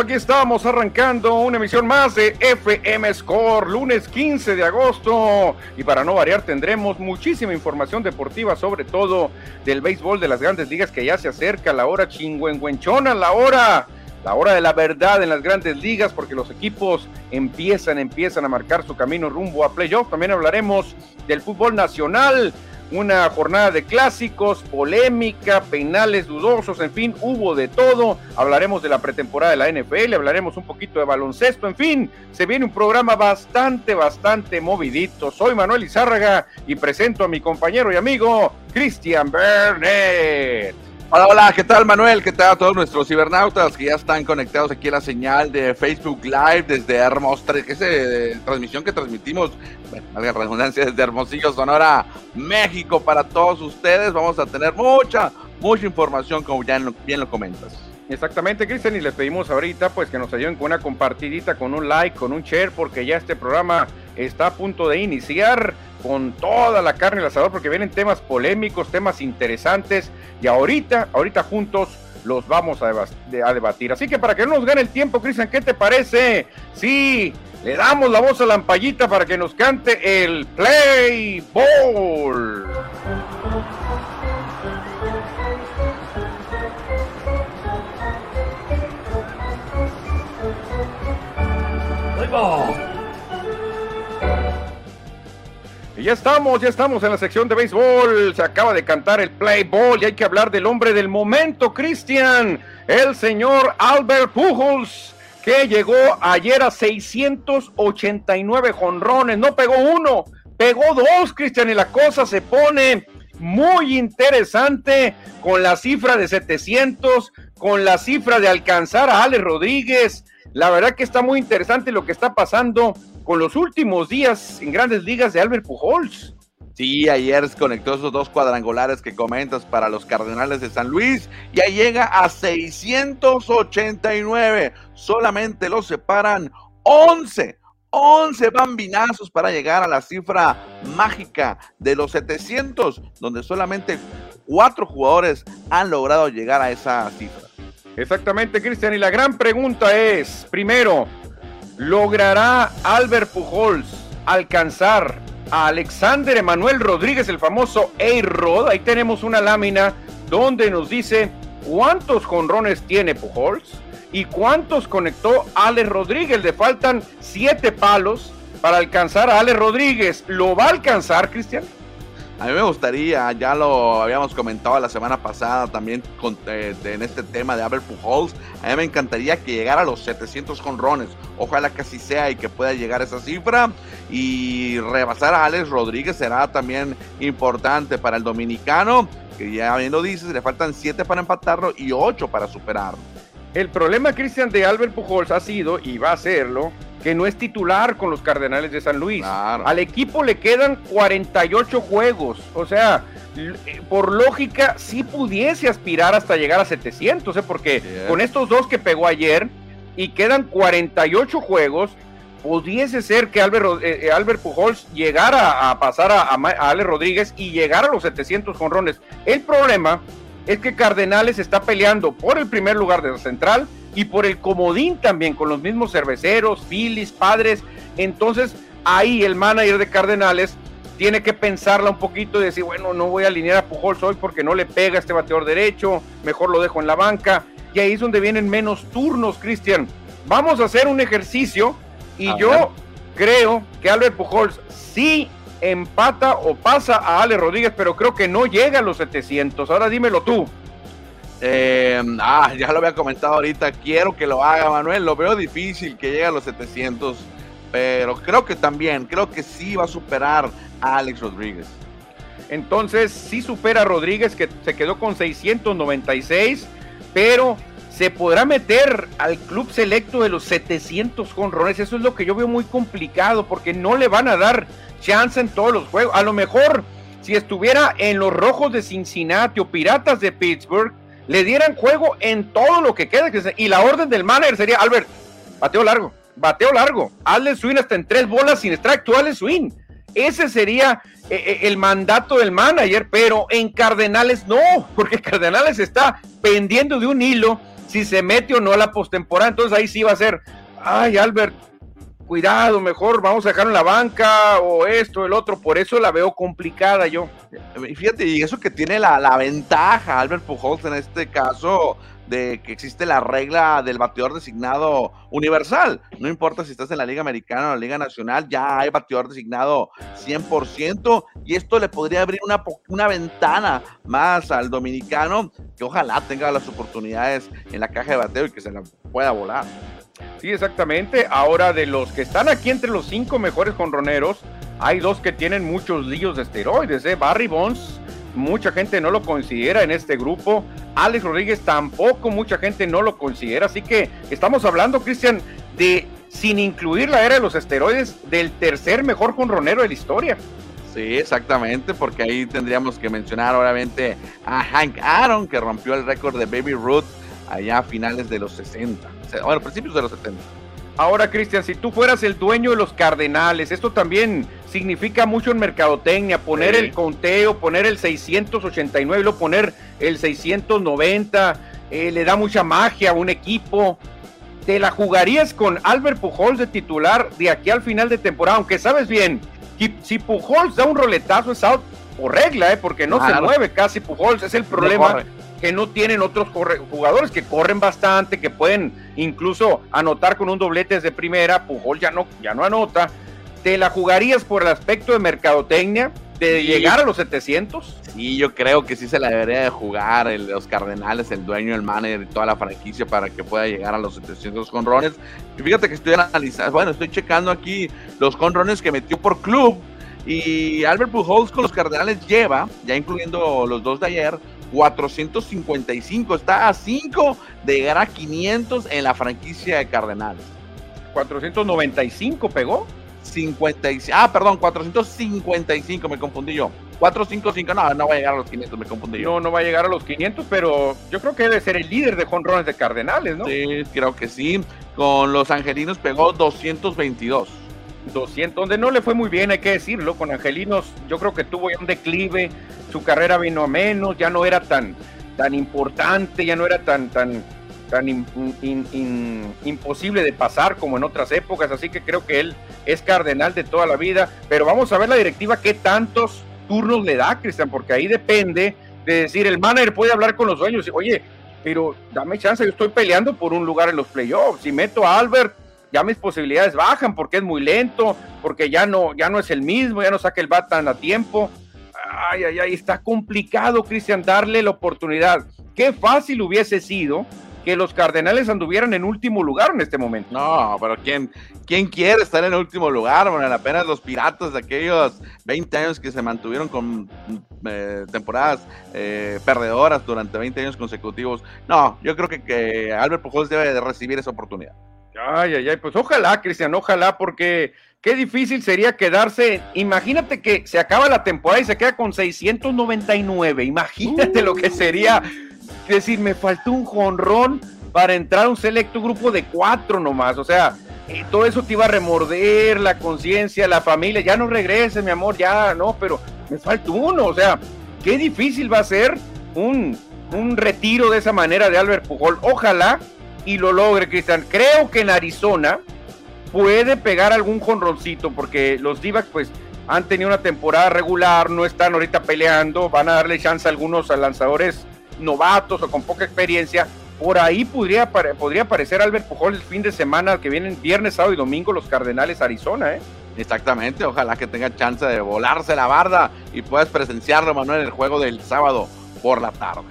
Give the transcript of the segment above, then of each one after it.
Aquí estamos arrancando una emisión más de FM Score, lunes 15 de agosto. Y para no variar, tendremos muchísima información deportiva, sobre todo del béisbol de las grandes ligas que ya se acerca la hora chingüengüenchona, la hora, la hora de la verdad en las grandes ligas, porque los equipos empiezan, empiezan a marcar su camino rumbo a playoff. También hablaremos del fútbol nacional una jornada de clásicos, polémica, penales dudosos, en fin, hubo de todo. Hablaremos de la pretemporada de la NFL, hablaremos un poquito de baloncesto, en fin, se viene un programa bastante, bastante movidito. Soy Manuel Izárraga y presento a mi compañero y amigo Cristian Bernet. Hola, hola, ¿qué tal Manuel? ¿Qué tal a todos nuestros cibernautas que ya están conectados aquí a la señal de Facebook Live desde Hermosillo, que es eh, transmisión que transmitimos, bueno, la redundancia, desde Hermosillo, Sonora, México, para todos ustedes. Vamos a tener mucha, mucha información, como ya bien lo comentas. Exactamente, Cristian, y les pedimos ahorita pues que nos ayuden con una compartidita, con un like, con un share, porque ya este programa está a punto de iniciar con toda la carne el asador porque vienen temas polémicos, temas interesantes y ahorita, ahorita juntos los vamos a, debatir. Así que para que no nos gane el tiempo, Cristian, ¿qué te parece? Sí, le damos la voz a Lampallita para que nos cante el Play Ball. Play Ball. Ya estamos, ya estamos en la sección de béisbol. Se acaba de cantar el play ball y hay que hablar del hombre del momento, Cristian. El señor Albert Pujols, que llegó ayer a 689 jonrones. No pegó uno, pegó dos, Cristian. Y la cosa se pone muy interesante con la cifra de 700, con la cifra de alcanzar a Alex Rodríguez. La verdad que está muy interesante lo que está pasando con los últimos días en grandes ligas de Albert Pujols. Sí, ayer conectó esos dos cuadrangulares que comentas para los Cardenales de San Luis y ahí llega a 689. Solamente lo separan 11, 11 bambinazos para llegar a la cifra mágica de los 700, donde solamente cuatro jugadores han logrado llegar a esa cifra. Exactamente, Cristian. Y la gran pregunta es, primero, ¿Logrará Albert Pujols alcanzar a Alexander Emanuel Rodríguez, el famoso A-Rod? Ahí tenemos una lámina donde nos dice cuántos jonrones tiene Pujols y cuántos conectó Alex Rodríguez. Le faltan siete palos para alcanzar a Alex Rodríguez. ¿Lo va a alcanzar, Cristian? A mí me gustaría, ya lo habíamos comentado la semana pasada también eh, en este tema de Albert Pujols, a mí me encantaría que llegara a los 700 jonrones. Ojalá que así sea y que pueda llegar esa cifra. Y rebasar a Alex Rodríguez será también importante para el dominicano, que ya bien lo dices, le faltan 7 para empatarlo y 8 para superarlo. El problema, Cristian, de Albert Pujols ha sido, y va a serlo, que no es titular con los Cardenales de San Luis. Al equipo le quedan 48 juegos. O sea, eh, por lógica, sí pudiese aspirar hasta llegar a 700, ¿eh? porque con estos dos que pegó ayer y quedan 48 juegos, pudiese ser que Albert, eh, eh, Albert Pujols llegara a pasar a, a, Ale Rodríguez y llegar a los 700 jonrones. El problema es que Cardenales está peleando por el primer lugar de la central y por el comodín también con los mismos cerveceros, Phillies, padres. Entonces ahí el manager de Cardenales tiene que pensarla un poquito y decir, bueno, no voy a alinear a Pujols hoy porque no le pega este bateador derecho, mejor lo dejo en la banca. Y ahí es donde vienen menos turnos, Cristian. Vamos a hacer un ejercicio y yo creo que Albert Pujols sí empata o pasa a Ale Rodríguez, pero creo que no llega a los 700. Ahora dímelo tú. Eh, ah, ya lo había comentado ahorita. Quiero que lo haga Manuel. Lo veo difícil que llegue a los 700. Pero creo que también, creo que sí va a superar a Alex Rodríguez. Entonces, sí supera a Rodríguez, que se quedó con 696. Pero se podrá meter al club selecto de los 700 jonrones. Eso es lo que yo veo muy complicado porque no le van a dar chance en todos los juegos. A lo mejor si estuviera en los Rojos de Cincinnati o Piratas de Pittsburgh, le dieran juego en todo lo que queda. Y la orden del manager sería, Albert, bateo largo, bateo largo, hazle swing hasta en tres bolas sin tú hazle swing. Ese sería eh, eh, el mandato del manager, pero en Cardenales no, porque Cardenales está pendiendo de un hilo si se mete o no a la postemporada. Entonces ahí sí va a ser, ay, Albert, cuidado, mejor vamos a dejar en la banca o esto, el otro. Por eso la veo complicada yo. Y fíjate, y eso que tiene la, la ventaja, Albert Pujols en este caso, de que existe la regla del bateador designado universal. No importa si estás en la Liga Americana o la Liga Nacional, ya hay bateador designado 100% y esto le podría abrir una, una ventana más al dominicano que ojalá tenga las oportunidades en la caja de bateo y que se la pueda volar. Sí, exactamente. Ahora, de los que están aquí entre los cinco mejores jonroneros, hay dos que tienen muchos líos de esteroides. ¿eh? Barry Bonds, mucha gente no lo considera en este grupo. Alex Rodríguez tampoco, mucha gente no lo considera. Así que estamos hablando, Cristian, de, sin incluir la era de los esteroides, del tercer mejor jonronero de la historia. Sí, exactamente, porque ahí tendríamos que mencionar obviamente a Hank Aaron, que rompió el récord de Baby Ruth allá a finales de los 60 bueno, principios de los 70. Ahora, Cristian, si tú fueras el dueño de los Cardenales, esto también significa mucho en mercadotecnia, poner el conteo, poner el 689, luego poner el 690, eh, le da mucha magia a un equipo. ¿Te la jugarías con Albert Pujols de titular de aquí al final de temporada? Aunque sabes bien, si Pujols da un roletazo es out por regla, ¿eh? porque no se mueve casi Pujols, es el problema que no tienen otros jugadores que corren bastante, que pueden incluso anotar con un doblete desde primera. Pujol ya no, ya no anota. ¿Te la jugarías por el aspecto de mercadotecnia? ¿De llegar a los 700? Sí, yo creo que sí se la debería de jugar el, los Cardenales, el dueño, el manager y toda la franquicia para que pueda llegar a los 700 conrones. Y fíjate que estoy analizando, bueno, estoy checando aquí los conrones que metió por club. Y Albert Pujols con los Cardenales lleva, ya incluyendo los dos de ayer, 455. Está a 5 de llegar a 500 en la franquicia de Cardenales. 495 pegó. 55, ah, perdón, 455, me confundí yo. 455, no, no va a llegar a los 500, me confundí yo. No, no va a llegar a los 500, pero yo creo que debe ser el líder de jonrones de Cardenales, ¿no? Sí, creo que sí. Con los Angelinos pegó 222. 200, donde no le fue muy bien, hay que decirlo. Con Angelinos, yo creo que tuvo un declive, su carrera vino a menos, ya no era tan, tan importante, ya no era tan, tan, tan imposible de pasar como en otras épocas. Así que creo que él es cardenal de toda la vida. Pero vamos a ver la directiva qué tantos turnos le da, Cristian, porque ahí depende de decir, el manager puede hablar con los dueños, oye, pero dame chance, yo estoy peleando por un lugar en los playoffs. Si meto a Albert, ya mis posibilidades bajan porque es muy lento, porque ya no, ya no es el mismo, ya no saca el bat tan a tiempo. Ay, ay, ay, está complicado, Cristian, darle la oportunidad. Qué fácil hubiese sido que los Cardenales anduvieran en último lugar en este momento. No, pero ¿quién, quién quiere estar en último lugar? Bueno, apenas los Piratas de aquellos 20 años que se mantuvieron con eh, temporadas eh, perdedoras durante 20 años consecutivos. No, yo creo que, Albert Pujols debe de recibir esa oportunidad. Ay, ay, ay, pues ojalá, Cristian, ojalá, porque qué difícil sería quedarse. Imagínate que se acaba la temporada y se queda con 699. Imagínate lo que uh. sería decir, me faltó un jonrón para entrar a un selecto grupo de cuatro nomás. O sea, eh, todo eso te iba a remorder la conciencia, la familia. Ya no regreses, mi amor, ya no, pero me falta uno. O sea, qué difícil va a ser un, un retiro de esa manera de Albert Pujol. Ojalá y lo logre, Cristian. Creo que en Arizona puede pegar algún jonroncito porque los d pues han tenido una temporada regular, no están ahorita peleando, van a darle chance a algunos lanzadores novatos o con poca experiencia. Por ahí podría, podría aparecer Albert Pujol el fin de semana que vienen viernes, sábado y domingo los Cardenales Arizona, ¿eh? Exactamente, ojalá que tenga chance de volarse la barda y puedas presenciarlo, Manuel, en el juego del sábado por la tarde.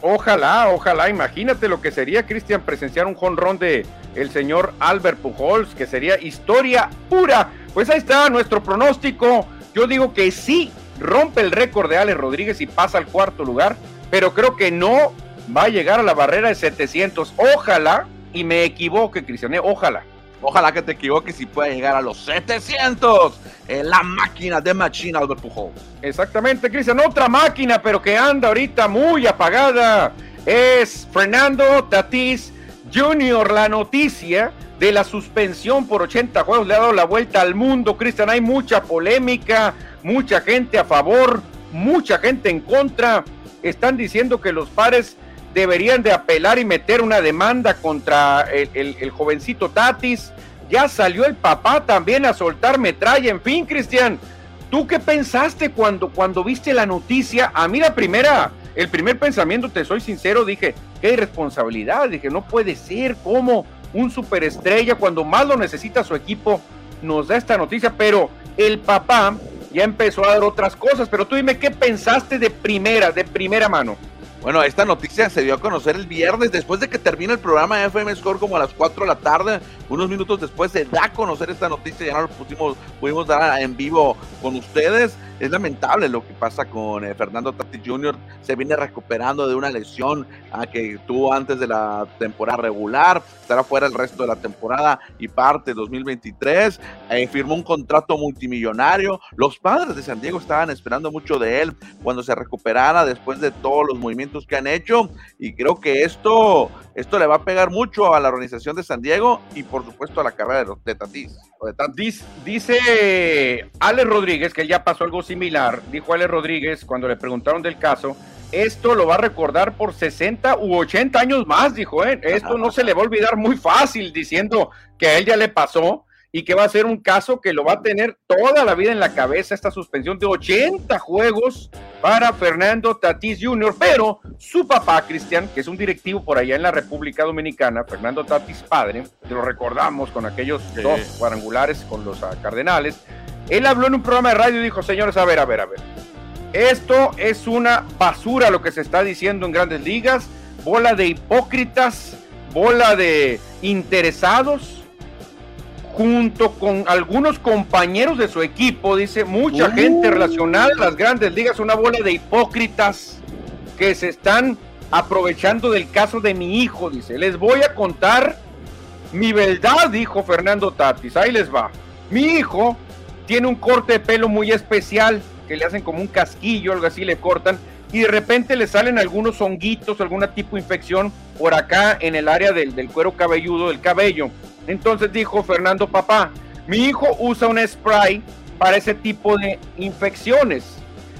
Ojalá, ojalá, imagínate lo que sería, Cristian, presenciar un jonrón de el señor Albert Pujols, que sería historia pura. Pues ahí está nuestro pronóstico. Yo digo que sí rompe el récord de Alex Rodríguez y pasa al cuarto lugar, pero creo que no va a llegar a la barrera de 700. Ojalá, y me equivoque, Cristian, ¿eh? ojalá. Ojalá que te equivoques y pueda llegar a los 700 en la máquina de Machine Albert Pujols. Exactamente, Cristian. Otra máquina, pero que anda ahorita muy apagada. Es Fernando Tatís Jr. La noticia de la suspensión por 80 juegos le ha dado la vuelta al mundo. Cristian, hay mucha polémica, mucha gente a favor, mucha gente en contra. Están diciendo que los pares deberían de apelar y meter una demanda contra el, jovencito Tatis. Ya salió el papá también a soltar metralla. En fin, Cristian, ¿tú qué pensaste cuando, cuando viste la noticia? A mí la primera, el primer pensamiento, te soy sincero, dije, qué irresponsabilidad. Dije, no puede ser, ¿cómo? Un superestrella cuando más lo necesita su equipo nos da esta noticia, pero el papá ya empezó a dar otras cosas. Pero tú dime, ¿qué pensaste de primera, de primera mano? Bueno, esta noticia se dio a conocer el viernes después de que termina el programa FM Score como a las 4 de la tarde. Unos minutos después se da a conocer esta noticia, ya no lo pusimos, pudimos dar en vivo con ustedes. Es lamentable lo que pasa con eh, Fernando Tati Jr. Se viene recuperando de una lesión a ah, que tuvo antes de la temporada regular. Estará fuera el resto de la temporada y parte 2023. Eh, firmó un contrato multimillonario. Los padres de San Diego estaban esperando mucho de él cuando se recuperara después de todos los movimientos que han hecho. Y creo que esto, esto le va a pegar mucho a la organización de San Diego y por supuesto a la carrera de, de Tatis. Dice, dice Ale Rodríguez, que ya pasó algo similar, dijo Ale Rodríguez cuando le preguntaron del caso, esto lo va a recordar por 60 u 80 años más, dijo, ¿eh? esto no se le va a olvidar muy fácil diciendo que a él ya le pasó y que va a ser un caso que lo va a tener toda la vida en la cabeza, esta suspensión de 80 juegos para Fernando Tatis Jr., pero su papá, Cristian, que es un directivo por allá en la República Dominicana, Fernando Tatis padre, que lo recordamos con aquellos dos cuadrangulares con los ah, Cardenales, él habló en un programa de radio y dijo, señores, a ver, a ver, a ver, esto es una basura lo que se está diciendo en grandes ligas, bola de hipócritas, bola de interesados, junto con algunos compañeros de su equipo, dice, mucha gente relacionada a las grandes ligas, una bola de hipócritas que se están aprovechando del caso de mi hijo, dice, les voy a contar mi verdad, dijo Fernando Tatis, ahí les va. Mi hijo tiene un corte de pelo muy especial, que le hacen como un casquillo, algo así, le cortan, y de repente le salen algunos honguitos, alguna tipo de infección por acá en el área del, del cuero cabelludo, del cabello. Entonces dijo Fernando, papá, mi hijo usa un spray para ese tipo de infecciones.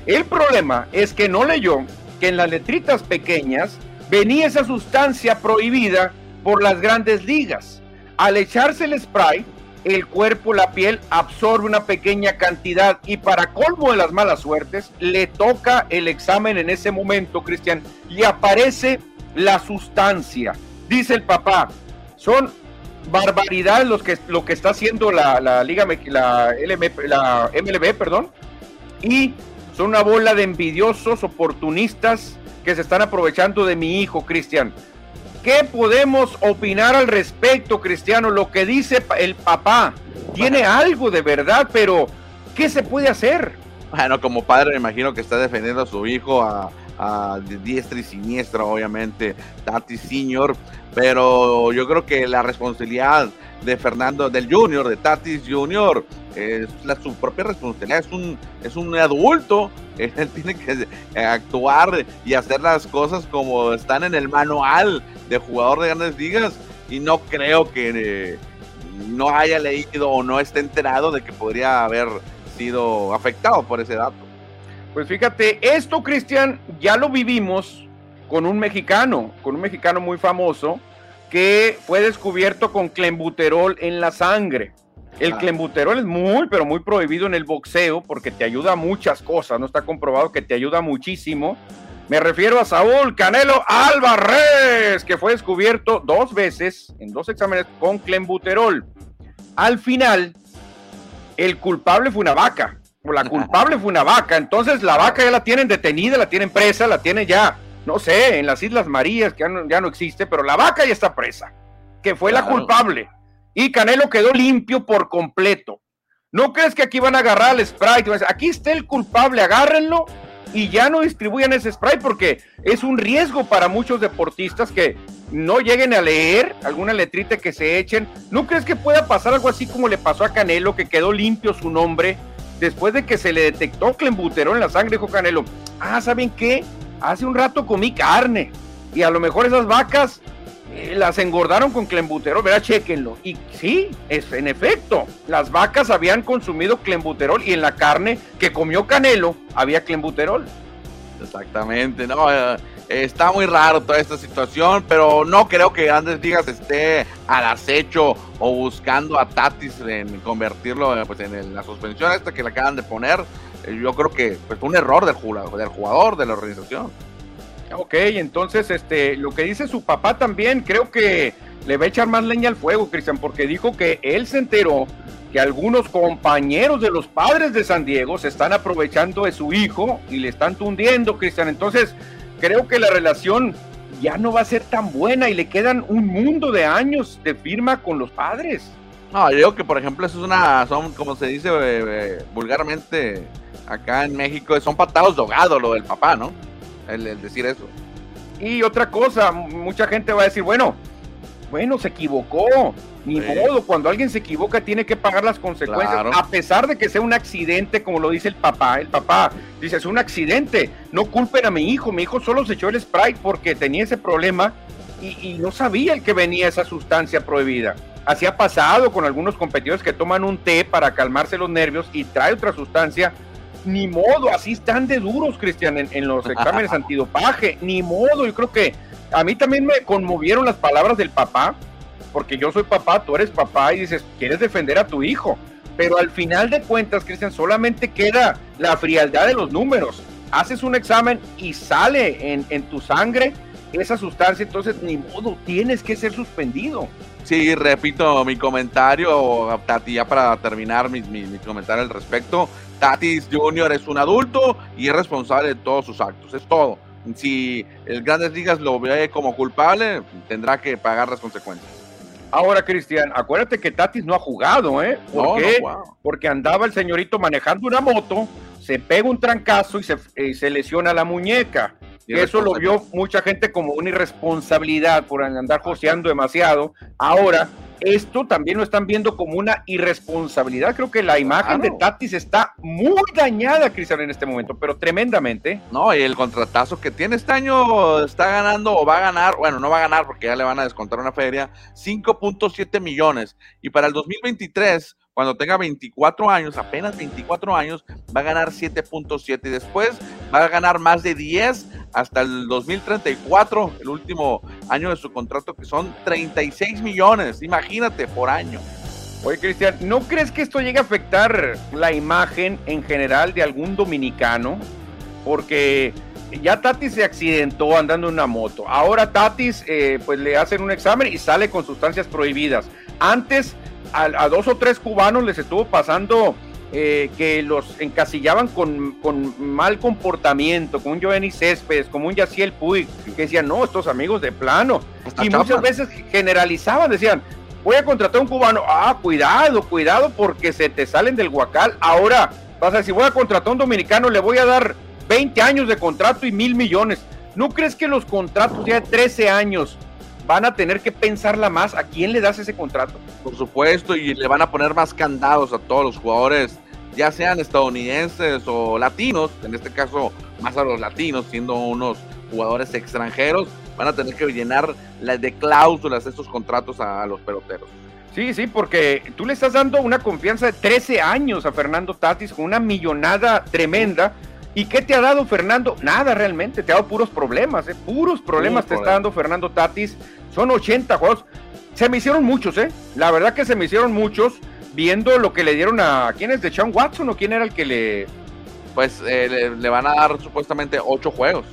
El problema es que no leyó que en las letritas pequeñas venía esa sustancia prohibida por las grandes ligas. Al echarse el spray, el cuerpo, la piel absorbe una pequeña cantidad y para colmo de las malas suertes, le toca el examen en ese momento, Cristian, y aparece la sustancia. Dice el papá, son barbaridad los que, lo que está haciendo la, la Liga, la, la MLB, perdón, y son una bola de envidiosos, oportunistas que se están aprovechando de mi hijo, Cristian. ¿Qué podemos opinar al respecto, Cristiano? Lo que dice el papá tiene algo de verdad, pero ¿qué se puede hacer? Bueno, como padre me imagino que está defendiendo a su hijo a, a diestra y siniestra, obviamente, Tati Senior, pero yo creo que la responsabilidad de Fernando, del Junior, de Tatis Junior, es su propia responsabilidad, es un, es un adulto, él tiene que actuar y hacer las cosas como están en el manual de jugador de grandes ligas. Y no creo que eh, no haya leído o no esté enterado de que podría haber sido afectado por ese dato. Pues fíjate, esto Cristian ya lo vivimos con un mexicano, con un mexicano muy famoso que fue descubierto con clembuterol en la sangre. El ah. clembuterol es muy, pero muy prohibido en el boxeo porque te ayuda a muchas cosas, no está comprobado que te ayuda muchísimo. Me refiero a Saúl Canelo Álvarez, que fue descubierto dos veces en dos exámenes con clembuterol. Al final, el culpable fue una vaca, o la culpable fue una vaca, entonces la vaca ya la tienen detenida, la tienen presa, la tienen ya no sé, en las Islas Marías, que ya no, existe, pero la vaca ya está presa, que fue la culpable. Y Canelo quedó limpio por completo. ¿No crees que aquí van a agarrar al spray? Aquí está el culpable, agárrenlo y ya no distribuyan ese spray porque es un riesgo para muchos deportistas que no lleguen a leer alguna letrita que se echen. ¿No crees que pueda pasar algo así como le pasó a Canelo, que quedó limpio su nombre después de que se le detectó clenbuterol en la sangre? Dijo Canelo, ah, ¿saben qué? Hace un rato comí carne y a lo mejor esas vacas eh, las engordaron con clembuterol, verá, chequenlo. Y sí, es en efecto, las vacas habían consumido clembuterol y en la carne que comió Canelo había clembuterol. Exactamente, no, eh, está muy raro toda esta situación, pero no creo que Grandes Ligas esté al acecho o buscando a Tatis en convertirlo pues, en la suspensión esta que le acaban de poner. Eh, yo creo que pues, fue un error del jugador, del jugador, de la organización. Ok, entonces este, lo que dice su papá también, creo que le va a echar más leña al fuego, Cristian, porque dijo que él se enteró que algunos compañeros de los padres de San Diego se están aprovechando de su hijo y le están tundiendo, Cristian. Entonces, creo que la relación ya no va a ser tan buena y le quedan un mundo de años de firma con los padres. No, yo digo que, por ejemplo, eso es una, son, como se dice eh, eh, vulgarmente acá en México, son patados de ahogado lo del papá, ¿no? el decir eso. Y otra cosa, mucha gente va a decir, bueno, bueno, se equivocó. Ni modo, cuando alguien se equivoca tiene que pagar las consecuencias, a pesar de que sea un accidente, como lo dice el papá. El papá dice, es un accidente, no culpen a mi hijo, mi hijo solo se echó el Sprite porque tenía ese problema y, no sabía el que venía esa sustancia prohibida. Así ha pasado con algunos competidores que toman un té para calmarse los nervios y trae otra sustancia. Ni modo, así están de duros, Cristian, en, en los exámenes antidopaje. Ni modo, yo creo que a mí también me conmovieron las palabras del papá, porque yo soy papá, tú eres papá y dices, quieres defender a tu hijo. Pero al final de cuentas, Cristian, solamente queda la frialdad de los números. Haces un examen y sale en, tu sangre esa sustancia, entonces ni modo, tienes que ser suspendido. Sí, repito mi comentario, Tati, ya para terminar mi, mi, mi, comentario al respecto. Tatis Jr. es un adulto y es responsable de todos sus actos, es todo si el Grandes Ligas lo ve como culpable, tendrá que pagar las consecuencias. Ahora, Cristian, acuérdate que Tatis no ha jugado, ¿eh? ¿Por qué? Porque andaba el señorito manejando una moto, se pega un trancazo y se, y se lesiona la muñeca. Eso lo vio mucha gente como una irresponsabilidad por andar joseando demasiado. Ahora, esto también lo están viendo como una irresponsabilidad. Creo que la imagen de Tatis está muy dañada, Cristian, en este momento, pero tremendamente. No, y el contratazo que tiene este año está ganando o va a ganar, bueno, no va a ganar porque ya le van a descontar una feria, 5.7 millones. Y para el 2023 cuando tenga 24 años, apenas 24 años, va a ganar 7.7 y después va a ganar más de 10 hasta el 2034, el último año de su contrato, que son 36 millones, imagínate, por año. Oye, Cristian, ¿no crees que esto llegue a afectar la imagen en general de algún dominicano? Porque ya Tatis se accidentó andando en una moto. Ahora Tatis, eh, pues le hacen un examen y sale con sustancias prohibidas. Antes a, dos o tres cubanos les estuvo pasando eh, que los encasillaban con, mal comportamiento, con un Giovanni Céspedes, como un Yaciel Puig, que decían, no, estos amigos de plano. y muchas veces generalizaban, decían, voy a contratar a un cubano, ah, cuidado, cuidado, porque se te salen del huacal. Ahora vas a decir, voy a contratar a un dominicano, le voy a dar 20 años de contrato y mil millones. ¿No crees que los contratos ya de 13 años van a tener que pensarla más a quién le das ese contrato. Por supuesto, y le van a poner más candados a todos los jugadores, ya sean estadounidenses o latinos, en este caso más a los latinos, siendo unos jugadores extranjeros, van a tener que llenar las de cláusulas estos contratos a, los peloteros. Sí, sí, porque tú le estás dando una confianza de 13 años a Fernando Tatis con una millonada tremenda. ¿Y qué te ha dado Fernando? Nada realmente, te ha dado puros problemas, ¿eh? puros problemas te está dando Fernando Tatis son 80 juegos. Se me hicieron muchos, ¿eh? La verdad que se me hicieron muchos viendo lo que le dieron a... ¿Quién es? ¿De Sean Watson o quién era el que le...? Pues eh, le, van a dar supuestamente 8 juegos.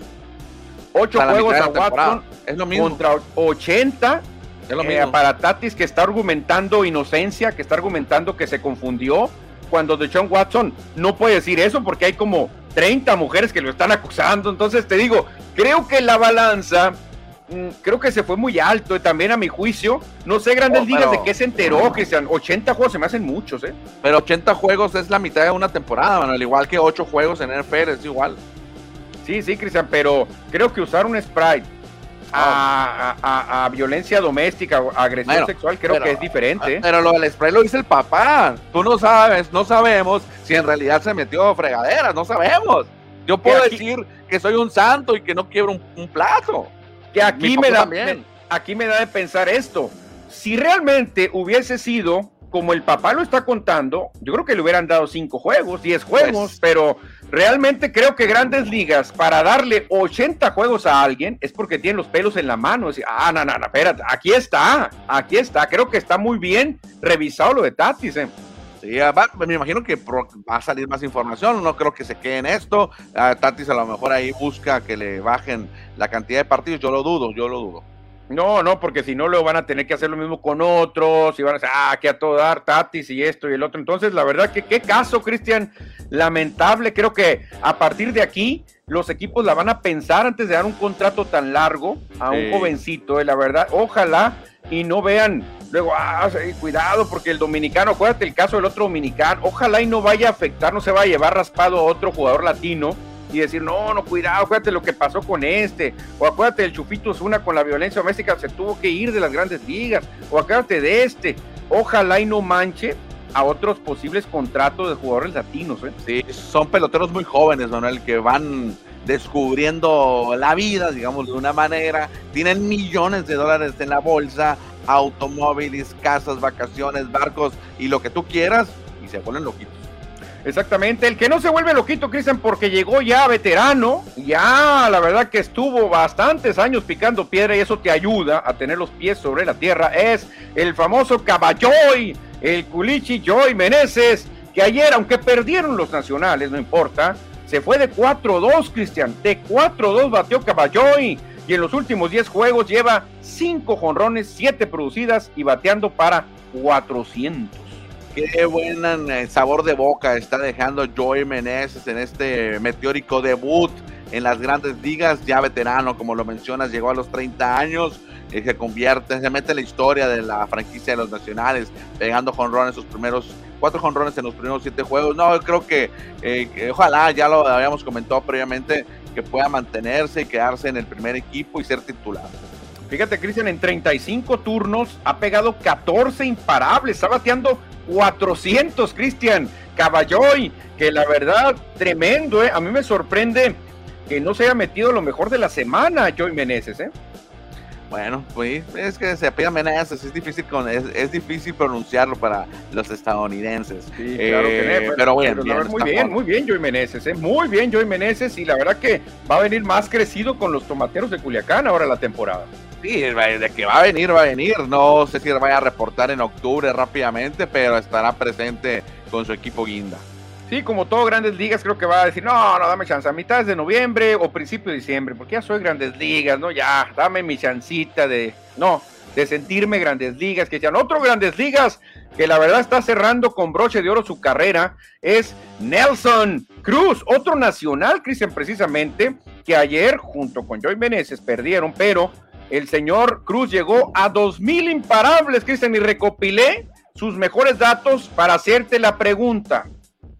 8 juegos a Watson. Es lo mismo. Contra 80 es lo eh, mismo. para Tatis que está argumentando inocencia, que está argumentando que se confundió, cuando de Sean Watson no puede decir eso porque hay como 30 mujeres que lo están acusando. Entonces te digo, creo que la balanza creo que se fue muy alto, también a mi juicio. No sé, grandes oh, ligas de qué se enteró, Cristian. 80 juegos se me hacen muchos, ¿eh? Pero 80 juegos es la mitad de una temporada, al igual que 8 juegos en NFL, es igual. Sí, sí, Cristian, pero creo que usar un sprite a, violencia doméstica o agresión sexual creo que es diferente. ¿eh? Pero lo del sprite lo dice el papá. Tú no sabes, no sabemos si en realidad se metió fregadera, no sabemos. Yo puedo decir que soy un santo y que no quiebro un plato. Que aquí me, da, aquí me da de pensar esto. Si realmente hubiese sido como el papá lo está contando, yo creo que le hubieran dado cinco juegos, diez juegos, pues. pero realmente creo que grandes ligas, para darle 80 juegos a alguien, es porque tiene los pelos en la mano. Es, ah, no, no, no, espérate, aquí está, aquí está. Creo que está muy bien revisado lo de Tatis. Eh. Sí, me imagino que va a salir más información, no creo que se quede en esto. Ah, Tatis a lo mejor ahí busca que le bajen la cantidad de partidos, yo lo dudo, yo lo dudo. No, no, porque si no, lo van a tener que hacer lo mismo con otros y van a decir, ah, que a todo dar, Tatis y esto y el otro. Entonces, la verdad que qué caso, Cristian, lamentable. Creo que a partir de aquí, los equipos la van a pensar antes de dar un contrato tan largo a un jovencito, eh, la verdad. Ojalá y no vean luego, ah, cuidado, porque el dominicano, acuérdate el caso del otro dominicano, ojalá y no vaya a afectar, no se vaya a llevar raspado a otro jugador latino y decir, no, no, cuidado, acuérdate lo que pasó con este, o acuérdate del Chupito una con la violencia doméstica, se tuvo que ir de las grandes ligas, o acuérdate de este, ojalá y no manche a otros posibles contratos de jugadores latinos. ¿eh? Sí, son peloteros muy jóvenes, Manuel, que van descubriendo la vida, digamos, de una manera, tienen millones de dólares en la bolsa, automóviles, casas, vacaciones, barcos y lo que tú quieras, y se ponen loquitos. Exactamente, el que no se vuelve loquito, Cristian, porque llegó ya veterano, ya la verdad que estuvo bastantes años picando piedra y eso te ayuda a tener los pies sobre la tierra, es el famoso Caballoy, el Culichi Joy Meneses, que ayer, aunque perdieron los nacionales, no importa, se fue de 4-2, Cristian, de 4-2 batió Caballoy y en los últimos 10 juegos lleva 5 jonrones, 7 producidas y bateando para 400. Qué buen eh, sabor de boca está dejando Joey Meneses en este meteórico debut en las grandes ligas, ya veterano, como lo mencionas, llegó a los 30 años, y se convierte, se mete en la historia de la franquicia de los nacionales, pegando jonrones sus primeros, cuatro jonrones en los primeros siete juegos. No, creo que, eh, que ojalá, ya lo habíamos comentado previamente, que pueda mantenerse y quedarse en el primer equipo y ser titular. Fíjate, Cristian, en 35 turnos ha pegado 14 imparables, está bateando 400, Cristian Caballoy, que la verdad, tremendo, ¿eh? A mí me sorprende que no se haya metido lo mejor de la semana, Joy Meneses, ¿eh? Bueno, pues es que se apela Meneses, es difícil con, es, difícil pronunciarlo para los estadounidenses. Sí, claro que no, pero, bueno, muy bien, muy bien Joy Meneses, ¿eh? muy bien Joy Meneses y la verdad que va a venir más crecido con los tomateros de Culiacán ahora la temporada. Sí, de que va a venir, va a venir. No sé si vaya a reportar en octubre rápidamente, pero estará presente con su equipo Guinda. Sí, como todo Grandes Ligas, creo que va a decir, no, no, dame chance, a mitad de noviembre o principio de diciembre, porque ya soy Grandes Ligas, ¿no? Ya, dame mi chancita de, no, de sentirme Grandes Ligas, que sean otro Grandes Ligas, que la verdad está cerrando con broche de oro su carrera, es Nelson Cruz, otro nacional, Cristian, precisamente, que ayer, junto con Joy Meneses, perdieron, pero el señor Cruz llegó a 2.000 imparables, Cristian, y recopilé sus mejores datos para hacerte la pregunta.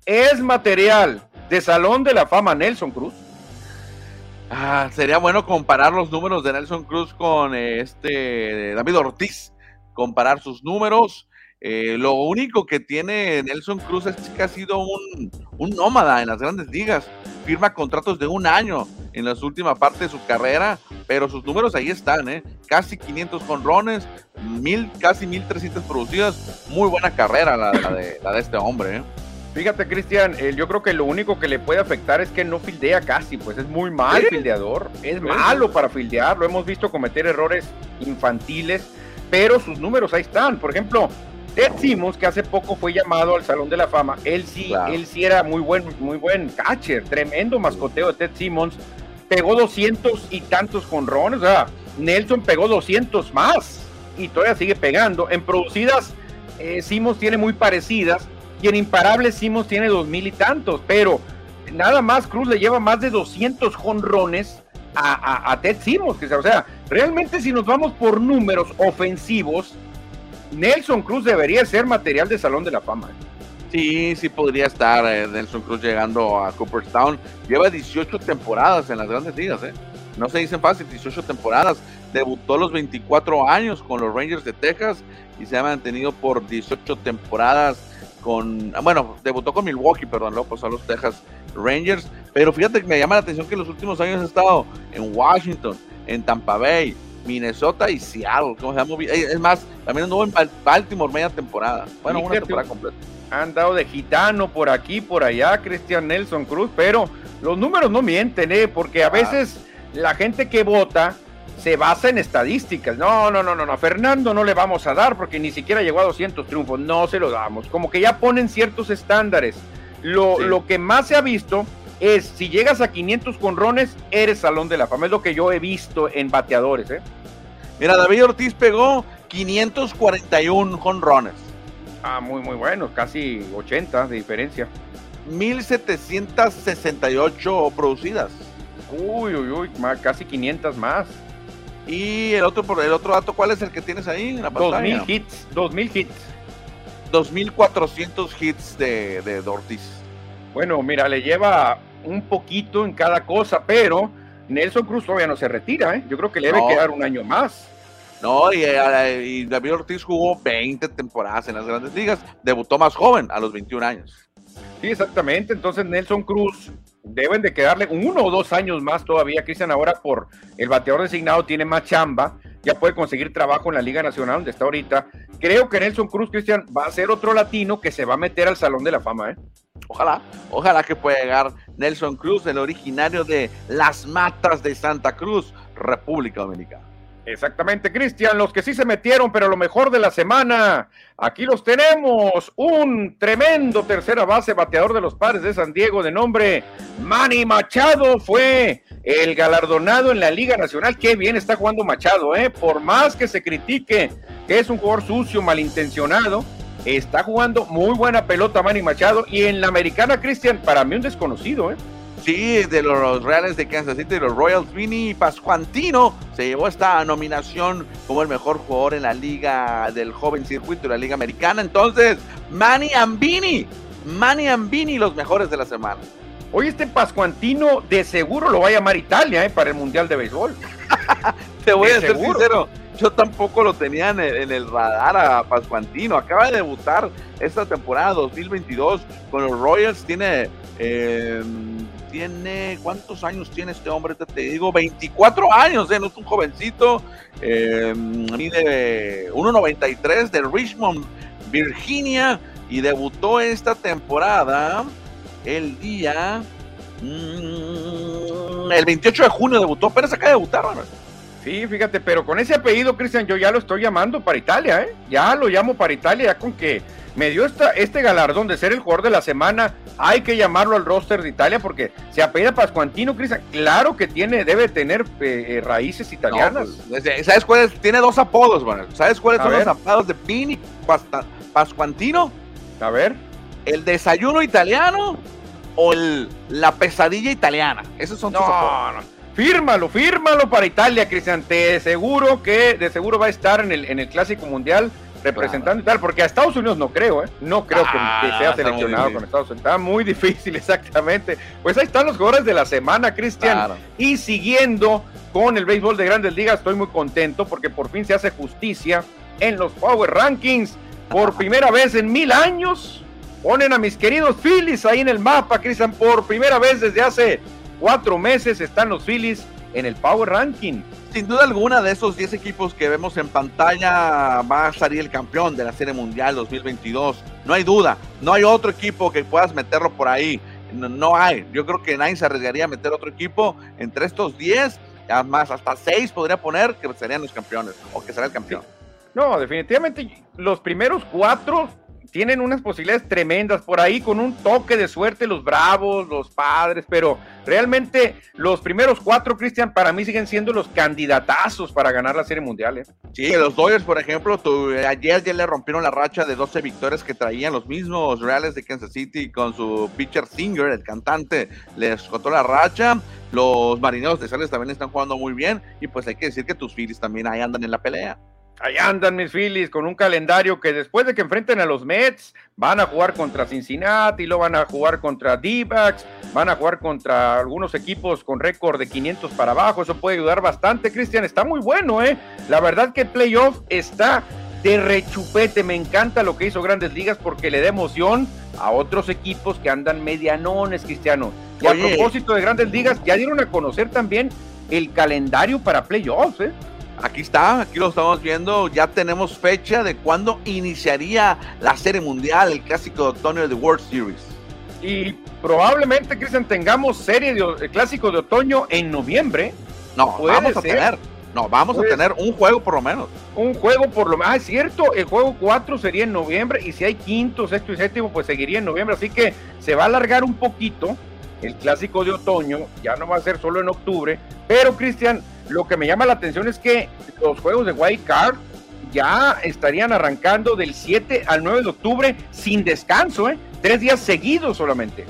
¿Es material de Salón de la Fama Nelson Cruz? Ah, sería bueno comparar los números de Nelson Cruz con este David Ortiz, comparar sus números. Eh, lo único que tiene Nelson Cruz es que ha sido un, un nómada en las grandes ligas. Firma contratos de un año en la última parte de su carrera, pero sus números ahí están, ¿eh? Casi 500 conrones, mil, casi 1300 producidas. Muy buena carrera la, de, la de este hombre, ¿eh? Fíjate, Cristian, eh, yo creo que lo único que le puede afectar es que no fildea casi, pues es muy mal fildeador, es malo para fildear, lo hemos visto cometer errores infantiles, pero sus números ahí están. Por ejemplo, Ted Simmons, que hace poco fue llamado al Salón de la Fama, él sí, él sí era muy buen, muy buen catcher, tremendo mascoteo de Ted Simmons, pegó 200 y tantos jonrones, o sea, Nelson pegó 200 más y todavía sigue pegando. En producidas, eh, Simmons tiene muy parecidas y en imparables Simmons tiene dos mil y tantos, pero nada más Cruz le lleva más de 200 jonrones a, Ted Simmons, que, o sea, realmente si nos vamos por números ofensivos, Nelson Cruz debería ser material de Salón de la Fama. Sí, sí podría estar eh, Nelson Cruz llegando a Cooperstown. Lleva 18 temporadas en las grandes ligas, ¿eh? No se dicen fácil, 18 temporadas. Debutó a los 24 años con los Rangers de Texas y se ha mantenido por 18 temporadas con, bueno, debutó con Milwaukee, perdón, luego pasó a los Texas Rangers, pero fíjate que me llama la atención que en los últimos años ha estado en Washington, en Tampa Bay, Minnesota y Seattle. Es más, también anduvo en Baltimore media temporada. Bueno, una temporada completa. Han dado de gitano por aquí, por allá, Cristian Nelson Cruz, pero los números no mienten, ¿eh? porque a veces la gente que vota se basa en estadísticas. No, no, no, no, no. Fernando no le vamos a dar porque ni siquiera llegó a 200 triunfos. No se lo damos. Como que ya ponen ciertos estándares. Lo, lo que más se ha visto es si llegas a 500 conrones, eres salón de la fama. Es lo que yo he visto en bateadores. ¿eh? Mira, David Ortiz pegó 541 conrones. Ah, muy, muy bueno. Casi 80 de diferencia. 1768 producidas. Uy, uy, uy, casi 500 más. Y el otro, el otro dato, ¿cuál es el que tienes ahí en la pantalla? 2000 hits, 2000 hits. 2400 hits de, de Ortiz. Bueno, mira, le lleva un poquito en cada cosa, pero Nelson Cruz todavía no se retira, ¿eh? Yo creo que le debe quedar un año más. No, eh, y, David Ortiz jugó 20 temporadas en las grandes ligas, debutó más joven, a los 21 años. Sí, exactamente. Entonces Nelson Cruz deben de quedarle uno o dos años más todavía. Cristian ahora por el bateador designado tiene más chamba, ya puede conseguir trabajo en la Liga Nacional donde está ahorita. Creo que Nelson Cruz, Cristian, va a ser otro latino que se va a meter al Salón de la Fama. ¿eh? Ojalá, ojalá que pueda llegar Nelson Cruz, el originario de Las Matas de Santa Cruz, República Dominicana. Exactamente, Cristian, los que sí se metieron, pero lo mejor de la semana, aquí los tenemos, un tremendo tercera base bateador de los padres de San Diego de nombre Manny Machado fue el galardonado en la Liga Nacional. Qué bien está jugando Machado, ¿eh? Por más que se critique que es un jugador sucio, malintencionado, está jugando muy buena pelota Manny Machado y en la americana, Cristian, para mí un desconocido, ¿eh? Sí, de los Reales de Kansas City, los Royals, Vini Pascuantino se llevó esta nominación como el mejor jugador en la liga del joven circuito de la liga americana. Entonces, Manny Ambini, Manny Ambini, los mejores de la semana. Hoy este Pascuantino de seguro lo va a llamar Italia ¿eh? para el Mundial de Béisbol. Te voy a ser sincero, yo tampoco lo tenía en el, radar a Pascuantino. Acaba de debutar esta temporada 2022 con los Royals. Tiene eh, tiene, ¿cuántos años tiene este hombre? Te, digo, 24 años, ¿eh? no es un jovencito, eh, mide 1.93 de Richmond, Virginia, y debutó esta temporada el día... Mm, el 28 de junio debutó, se acaba de debutar, Sí, fíjate, pero con ese apellido, Cristian, yo ya lo estoy llamando para Italia, ¿eh? Ya lo llamo para Italia, ya con que me dio esta, este galardón de ser el jugador de la semana. Hay que llamarlo al roster de Italia porque se apellida Pascuantino, Cristian. Claro que tiene, debe tener eh, eh, raíces italianas. Pues, ¿Sabes cuáles? Tiene dos apodos, bueno. ¿Sabes cuáles son los apodos de Pini Pascuantino? A ver. El desayuno italiano o la pesadilla italiana. Esos son tus apodos. No. Fírmalo, fírmalo para Italia, Cristian. Te seguro que de seguro va a estar en el, en el Clásico Mundial representando y tal, porque a Estados Unidos no creo, ¿eh? No creo que, ah, sea seleccionado con Estados Unidos. Está muy difícil, exactamente. Pues ahí están los jugadores de la semana, Cristian. Y siguiendo con el béisbol de grandes ligas, estoy muy contento porque por fin se hace justicia en los Power Rankings. Por primera vez en mil años, ponen a mis queridos Phillies ahí en el mapa, Cristian. Por primera vez desde hace cuatro meses están los Phillies en el Power Ranking sin duda alguna de esos 10 equipos que vemos en pantalla va a salir el campeón de la Serie Mundial 2022. No hay duda, no hay otro equipo que puedas meterlo por ahí. No, hay. Yo creo que nadie se arriesgaría a meter otro equipo entre estos 10. Además, hasta 6 podría poner que serían los campeones o que será el campeón. No, definitivamente los primeros cuatro tienen unas posibilidades tremendas por ahí con un toque de suerte los Bravos, los Padres, pero realmente los primeros cuatro, Cristian, para mí siguen siendo los candidatazos para ganar la Serie Mundial. ¿eh? Sí, los Dodgers, por ejemplo, ayer ya le rompieron la racha de 12 victorias que traían los mismos Reales de Kansas City con su pitcher Singer, el cantante, les contó la racha. Los Marineros de Sales también están jugando muy bien y pues hay que decir que tus Phillies también ahí andan en la pelea. Ahí andan mis Phillies con un calendario que después de que enfrenten a los Mets, van a jugar contra Cincinnati, lo van a jugar contra d van a jugar contra algunos equipos con récord de 500 para abajo. Eso puede ayudar bastante, Cristian. Está muy bueno, ¿eh? La verdad que el playoff está de rechupete. Me encanta lo que hizo Grandes Ligas porque le da emoción a otros equipos que andan medianones, Cristiano. Y a propósito de Grandes Ligas, ya dieron a conocer también el calendario para playoffs, ¿eh? Aquí está, aquí lo estamos viendo. Ya tenemos fecha de cuándo iniciaría la Serie Mundial, el clásico de otoño de World Series. Y probablemente, Cristian, tengamos serie de clásico de otoño en noviembre. No, vamos a tener. No, vamos a tener un juego por lo menos. Un juego por lo menos. Ah, es cierto, el juego 4 sería en noviembre y si hay quinto, sexto y séptimo, pues seguiría en noviembre. Así que se va a alargar un poquito el clásico de otoño. Ya no va a ser solo en octubre. Pero, Cristian, lo que me llama la atención es que los juegos de Wild Card ya estarían arrancando del 7 al 9 de octubre sin descanso, ¿eh? Tres días seguidos solamente.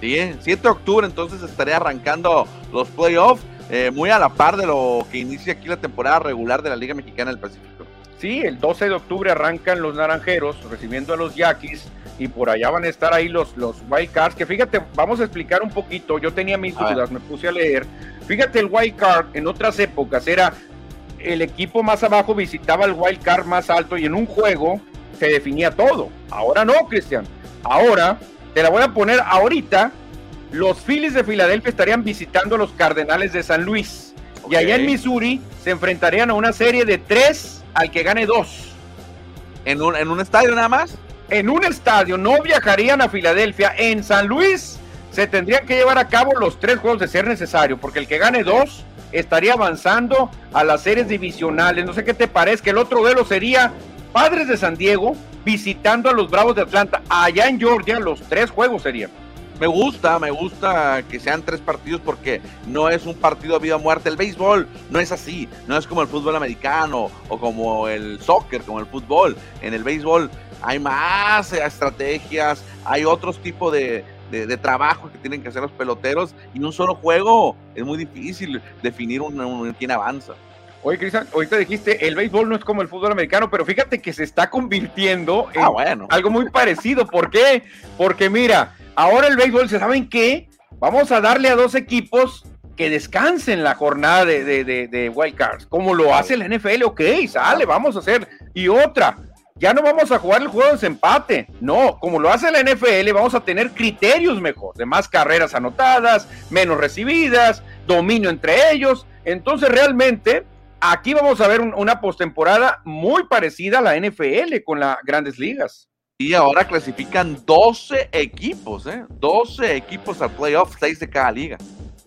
Sí, 7 ¿eh? de octubre entonces estaría arrancando los playoffs eh, muy a la par de lo que inicia aquí la temporada regular de la Liga Mexicana del Pacífico. Sí, el 12 de octubre arrancan los naranjeros recibiendo a los yaquis y por allá van a estar ahí los, los wild cards, que fíjate, vamos a explicar un poquito, yo tenía mis dudas, me puse a leer. Fíjate, el wild card en otras épocas era el equipo más abajo visitaba el wild card más alto y en un juego se definía todo. Ahora no, Cristian. Ahora te la voy a poner ahorita los Phillies de Filadelfia estarían visitando a los Cardenales de San Luis. Y allá en Missouri se enfrentarían a una serie de tres al que gane dos. ¿En un, ¿En un estadio nada más? En un estadio, no viajarían a Filadelfia. En San Luis se tendrían que llevar a cabo los tres juegos de ser necesario, porque el que gane dos estaría avanzando a las series divisionales. No sé qué te parece, que el otro duelo sería Padres de San Diego visitando a los Bravos de Atlanta. Allá en Georgia los tres juegos serían me gusta, me gusta que sean tres partidos porque no es un partido a vida o muerte. El béisbol no es así, no es como el fútbol americano o como el soccer, como el fútbol. En el béisbol hay más estrategias, hay otros tipos de, de, trabajo que tienen que hacer los peloteros y un solo juego es muy difícil definir un, quién avanza. Oye, Cristian, ahorita dijiste, el béisbol no es como el fútbol americano, pero fíjate que se está convirtiendo en ah, algo muy parecido. ¿Por qué? Porque mira, Ahora el béisbol, ¿saben qué? Vamos a darle a dos equipos que descansen la jornada de, de, de, Wild Cards, como lo hace la NFL, ok, sale, vamos a hacer. Y otra, ya no vamos a jugar el juego de desempate, no, como lo hace la NFL, vamos a tener criterios mejor, de más carreras anotadas, menos recibidas, dominio entre ellos. Entonces, realmente, aquí vamos a ver una postemporada muy parecida a la NFL con las grandes ligas. Y ahora clasifican 12 equipos, ¿eh? 12 equipos al playoff, 6 de cada liga.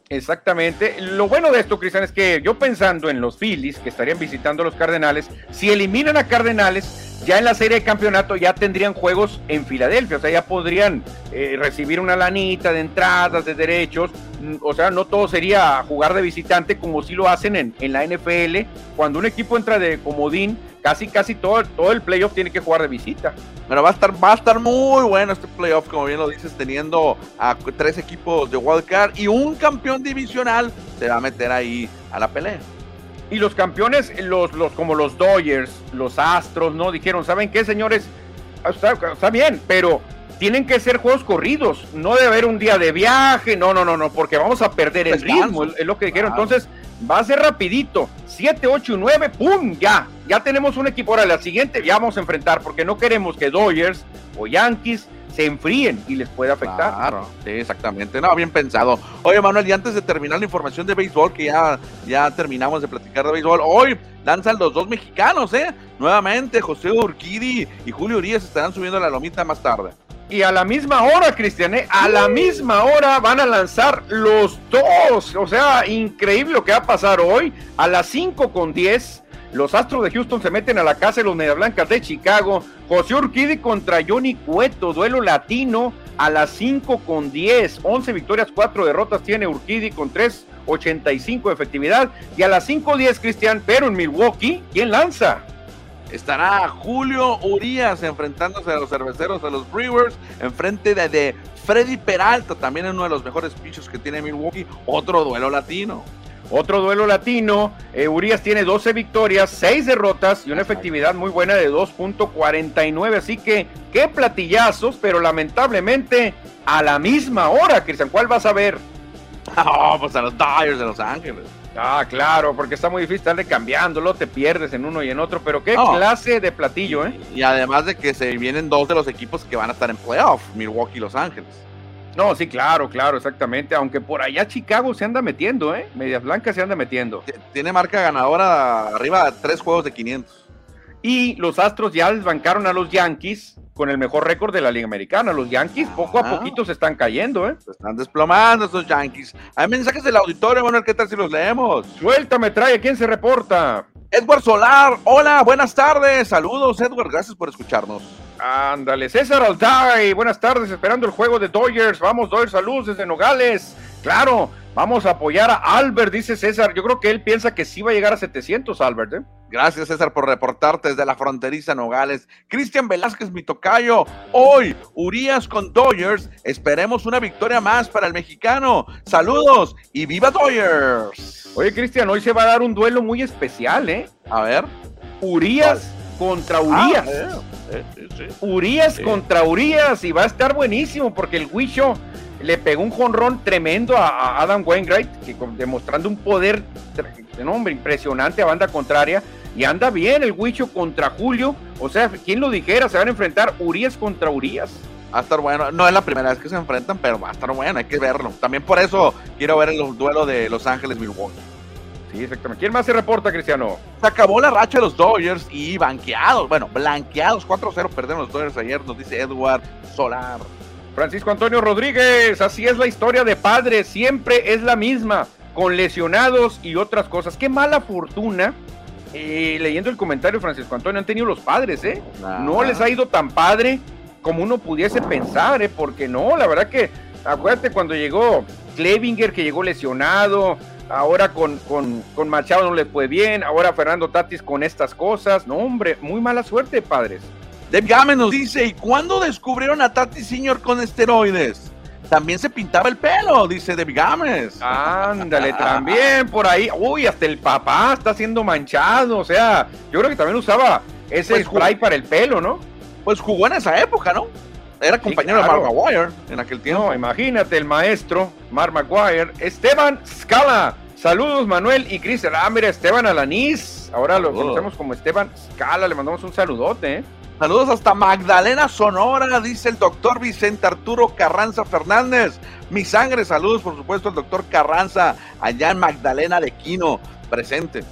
Exactamente. Lo bueno de esto, Cristian, es que yo pensando en los Phillies que estarían visitando a los Cardenales, si eliminan a Cardenales, ya en la serie de campeonato ya tendrían juegos en Filadelfia, o sea, ya podrían eh, recibir una lanita de entradas, de derechos, mm, o sea, no todo sería jugar de visitante como si lo hacen en, en la NFL, cuando un equipo entra de comodín, casi casi todo, todo el playoff tiene que jugar de visita. Pero va a estar, va a estar muy bueno este playoff, como bien lo dices, teniendo a tres equipos de wildcard y un campeón divisional se va a meter ahí a la pelea. Y los campeones, los, los, como los Dodgers, los Astros, ¿no? Dijeron, ¿saben qué, señores? Está, está bien, pero tienen que ser juegos corridos, no debe haber un día de viaje, no, no, no, no, porque vamos a perder el ritmo, es lo que dijeron. Entonces, va a ser rapidito, 7, 8 y 9, ¡pum! Ya, ya tenemos un equipo. Ahora, la siguiente ya vamos a enfrentar, porque no queremos que Dodgers o Yankees se enfríen y les pueda afectar. Claro, sí, exactamente. No, bien pensado. Oye, Manuel, y antes de terminar la información de béisbol, que ya, ya terminamos de platicar de béisbol, hoy lanzan los dos mexicanos, ¿eh? Nuevamente, José Urquidi y Julio Urias estarán subiendo la lomita más tarde. Y a la misma hora, Cristian, ¿eh? a la misma hora van a lanzar los dos. O sea, increíble lo que va a pasar hoy. A las 5 con 10, los Astros de Houston se meten a la casa de los Mediablancas de Chicago. José Urquidi contra Johnny Cueto, duelo latino a las 5 con 10. 11 victorias, 4 derrotas tiene Urquidi con 3.85 de efectividad. Y a las 5 10, Cristian, pero en Milwaukee, ¿quién lanza? estará Julio Urias enfrentándose a los cerveceros de los Brewers, enfrente de, de Freddy Peralta, también en uno de los mejores pichos que tiene Milwaukee, otro duelo latino. Otro duelo latino, eh, Urias tiene 12 victorias, 6 derrotas y una efectividad muy buena de 2.49, así que qué platillazos, pero lamentablemente a la misma hora, Cristian, ¿cuál vas a ver? Oh, pues a los Dyers de Los Ángeles. Ah, claro, porque está muy difícil estarle cambiándolo, te pierdes en uno y en otro, pero qué clase de platillo, ¿eh? Y además de que se vienen dos de los equipos que van a estar en playoff, Milwaukee y Los Ángeles. No, sí, claro, claro, exactamente. Aunque por allá Chicago se anda metiendo, ¿eh? Medias Blancas se anda metiendo. Tiene marca ganadora arriba de tres juegos de 500. Y los Astros ya desbancaron a los Yankees con el mejor récord de la Liga Americana. Los Yankees poco a ah. poquito se están cayendo, ¿eh? Se están desplomando estos Yankees. Hay mensajes del auditorio, bueno, ¿qué tal si los leemos? Suéltame, trae, ¿quién se reporta? Edward Solar, hola, buenas tardes. Saludos, Edward, gracias por escucharnos. Ándale, César Altay, buenas tardes, esperando el juego de Dodgers. Vamos, Dodgers, saludos desde Nogales. Claro, vamos a apoyar a Albert, dice César. Yo creo que él piensa que sí va a llegar a 700, Albert. ¿eh? Gracias, César, por reportarte desde la fronteriza Nogales. Cristian Velázquez, mi tocayo. Hoy, Urias con Dodgers. Esperemos una victoria más para el mexicano. Saludos y viva Dodgers. Oye, Cristian, hoy se va a dar un duelo muy especial, ¿eh? A ver. Urias contra Urias. Ah, eh, Urias contra Urias y va a estar buenísimo porque el Huicho le pegó un jonrón tremendo a, Adam Wainwright, que, demostrando un poder hombre, impresionante a banda contraria. Y anda bien el Huicho contra Julio. O sea, ¿quién lo dijera? Se van a enfrentar Urias contra Urias. Va a estar bueno. No es la primera vez que se enfrentan, pero va a estar bueno, hay que verlo. También por eso quiero ver el duelo de Los Ángeles Milwaukee. Sí, exactamente. ¿Quién más se reporta, Cristiano? Se acabó la racha de los Dodgers y banqueados, bueno, blanqueados 4-0 perdieron los Dodgers ayer, nos dice Edward Solar. Francisco Antonio Rodríguez, así es la historia de padre, siempre es la misma, con lesionados y otras cosas. Qué mala fortuna. Eh, leyendo el comentario, Francisco Antonio, han tenido los padres, ¿eh? No les ha ido tan padre como uno pudiese pensar, ¿eh? Porque no, la verdad que, acuérdate cuando llegó Klebinger, que llegó lesionado, ahora con, con, con Machado no le fue bien, ahora Fernando Tatis con estas cosas. No, hombre, muy mala suerte, padres. Deb Gámez nos dice, ¿y cuándo descubrieron a Tati Senior con esteroides? También se pintaba el pelo, dice Deb Gámez. Ándale, también por ahí. Uy, hasta el papá está siendo manchado. O sea, yo creo que también usaba ese pues spray para el pelo, ¿no? Pues jugó en esa época, ¿no? Era compañero de Mark Maguire en aquel tiempo. No, imagínate, el maestro Mark Maguire. Esteban Scala. Saludos, Manuel y Chris. Ah, mira, Esteban Alaniz. Ahora lo conocemos como Esteban Scala. Le mandamos un saludote, ¿eh? Saludos hasta Magdalena, Sonora, dice el doctor Vicente Arturo Carranza Fernández. Mi sangre, saludos por supuesto al doctor Carranza, allá en Magdalena de Quino, presente.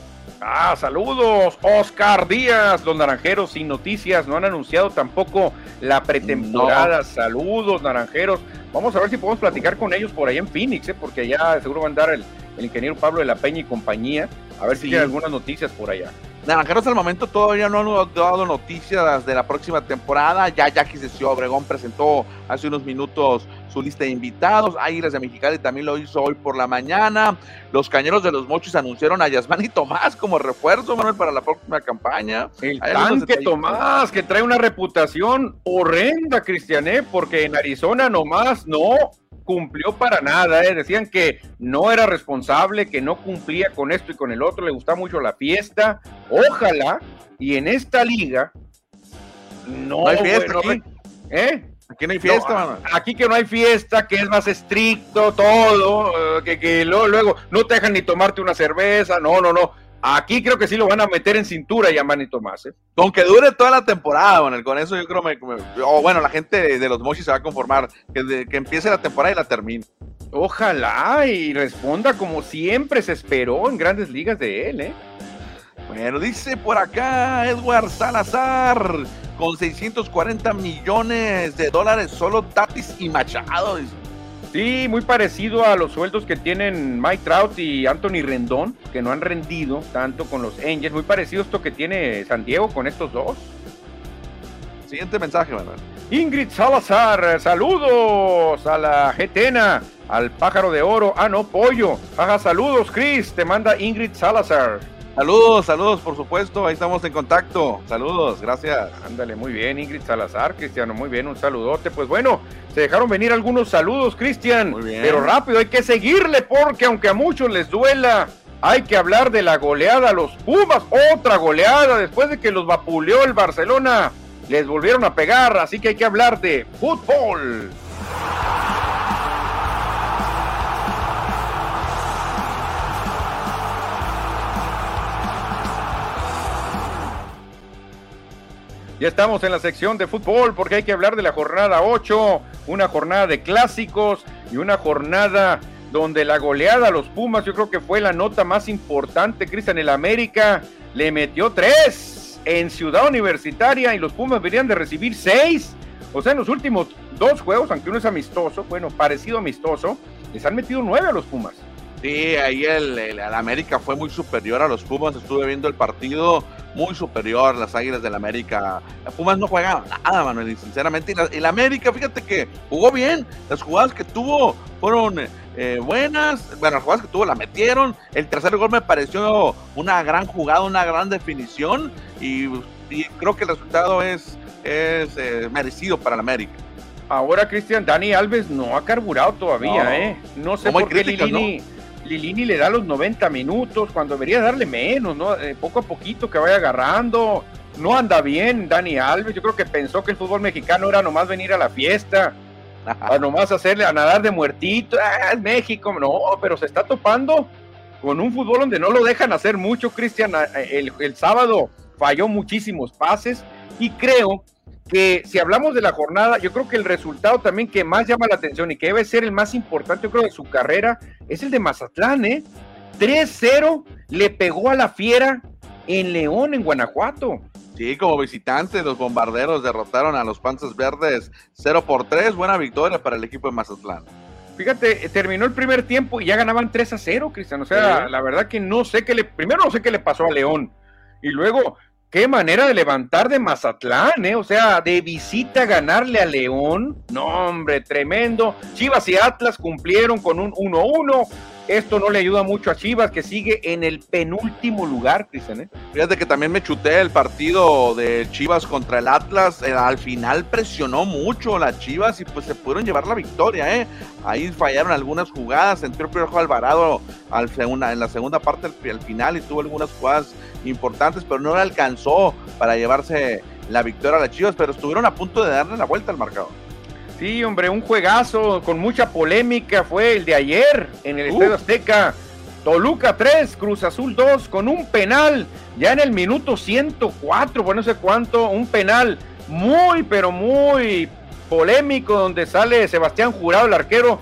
Ah, saludos, Oscar Díaz, los naranjeros sin noticias, no han anunciado tampoco la pretemporada. Saludos, naranjeros. Vamos a ver si podemos platicar con ellos por ahí en Phoenix, ¿eh? porque ya seguro va a andar el, ingeniero Pablo de la Peña y compañía. A ver si tiene algunas noticias por allá. Naranjeros al momento todavía no han dado noticias de la próxima temporada. Ya Jackie Ciudad Obregón presentó hace unos minutos su lista de invitados. Águilas de Mexicali también lo hizo hoy por la mañana. Los Cañeros de los Mochis anunciaron a Yasmani Tomás como refuerzo, Manuel, para la próxima campaña. El tanque Tomás, que trae una reputación horrenda, Cristiané, porque en Arizona nomás no cumplió para nada, ¿eh? decían que no era responsable, que no cumplía con esto y con el otro, le gustaba mucho la fiesta, ojalá, y en esta liga, no, hay fiesta aquí. ¿eh? Aquí no hay fiesta, Aquí que no hay fiesta, que es más estricto todo, eh, que, que luego, luego no te dejan ni tomarte una cerveza, no, no, no Aquí creo que sí lo van a meter en cintura ya Manny Tomás. ¿eh? Aunque dure toda la temporada, bueno, con eso yo creo que o bueno, la gente de los Mochis se va a conformar, que, que empiece la temporada y la termine. Ojalá y responda como siempre se esperó en grandes ligas de él, ¿eh? Bueno, dice por acá Edward Salazar, con 640 millones de dólares, solo Tatis y Machado. Sí, muy parecido a los sueldos que tienen Mike Trout y Anthony Rendón, que no han rendido tanto con los Angels. Muy parecido esto que tiene San Diego con estos dos. Siguiente mensaje, Manuel. Ingrid Salazar, saludos a la Getena, al pájaro de oro. Ah, no, pollo. Ajá, saludos, Chris. Te manda Ingrid Salazar. Saludos, saludos, por supuesto. Ahí estamos en contacto. Saludos, gracias. Ándale, muy bien, Ingrid Salazar, Cristiano. Muy bien, un saludote. Pues bueno, se dejaron venir algunos saludos, Cristian. Muy bien. Pero rápido, hay que seguirle porque aunque a muchos les duela, hay que hablar de la goleada a los Pumas. Otra goleada después de que los vapuleó el Barcelona. Les volvieron a pegar, así que hay que hablar de fútbol. Ya estamos en la sección de fútbol porque hay que hablar de la jornada 8 una jornada de clásicos y una jornada donde la goleada a los Pumas yo creo que fue la nota más importante. Cristian, el América le metió tres en Ciudad Universitaria y los Pumas venían de recibir seis. O sea, en los últimos dos juegos, aunque uno es amistoso, bueno, parecido amistoso, les han metido nueve a los Pumas. Sí, ahí el, América fue muy superior a los Pumas. Estuve viendo el partido muy superior, las Águilas del América. Los Pumas no juegan nada, Manuel, y sinceramente. Y el América, fíjate que jugó bien. Las jugadas que tuvo fueron eh, buenas. Bueno, las jugadas que tuvo la metieron. El tercer gol me pareció una gran jugada, una gran definición. Y, creo que el resultado es, es eh, merecido para el América. Ahora, Cristian, Dani Alves no ha carburado todavía, no. ¿eh? No sé por qué Lilini. Lilini le da los 90 minutos, cuando debería darle menos, ¿no? Eh, poco a poquito que vaya agarrando. No anda bien Dani Alves, yo creo que pensó que el fútbol mexicano era nomás venir a la fiesta, a nomás hacerle a nadar de muertito, ah, es México, no, pero se está topando con un fútbol donde no lo dejan hacer mucho, Cristian. El, el sábado falló muchísimos pases y creo que si hablamos de la jornada, yo creo que el resultado también que más llama la atención y que debe ser el más importante, yo creo, de su carrera, es el de Mazatlán, ¿eh? 3-0 le pegó a la fiera en León, en Guanajuato. Sí, como visitante, los bombarderos derrotaron a los Panzas Verdes 0 por 3. Buena victoria para el equipo de Mazatlán. Fíjate, terminó el primer tiempo y ya ganaban 3 a 0, Cristian. O sea, la verdad que no sé qué le. Primero no sé qué le pasó a León. Y luego Qué manera de levantar de Mazatlán, ¿eh? O sea, de visita ganarle a León. No, hombre, tremendo. Chivas y Atlas cumplieron con un 1-1. Esto no le ayuda mucho a Chivas, que sigue en el penúltimo lugar, Cristian. ¿eh? Fíjate que también me chuté el partido de Chivas contra el Atlas. Eh, al final presionó mucho las Chivas y pues se pudieron llevar la victoria. ¿eh? Ahí fallaron algunas jugadas. Entró el Piojo Alvarado al en la segunda parte al final y tuvo algunas jugadas importantes, pero no le alcanzó para llevarse la victoria a las Chivas. Pero estuvieron a punto de darle la vuelta al marcador. Sí, hombre, un juegazo con mucha polémica fue el de ayer en el Estadio Azteca. Toluca 3, Cruz Azul 2, con un penal ya en el minuto 104, bueno, no sé cuánto, un penal muy, pero muy polémico donde sale Sebastián Jurado, el arquero,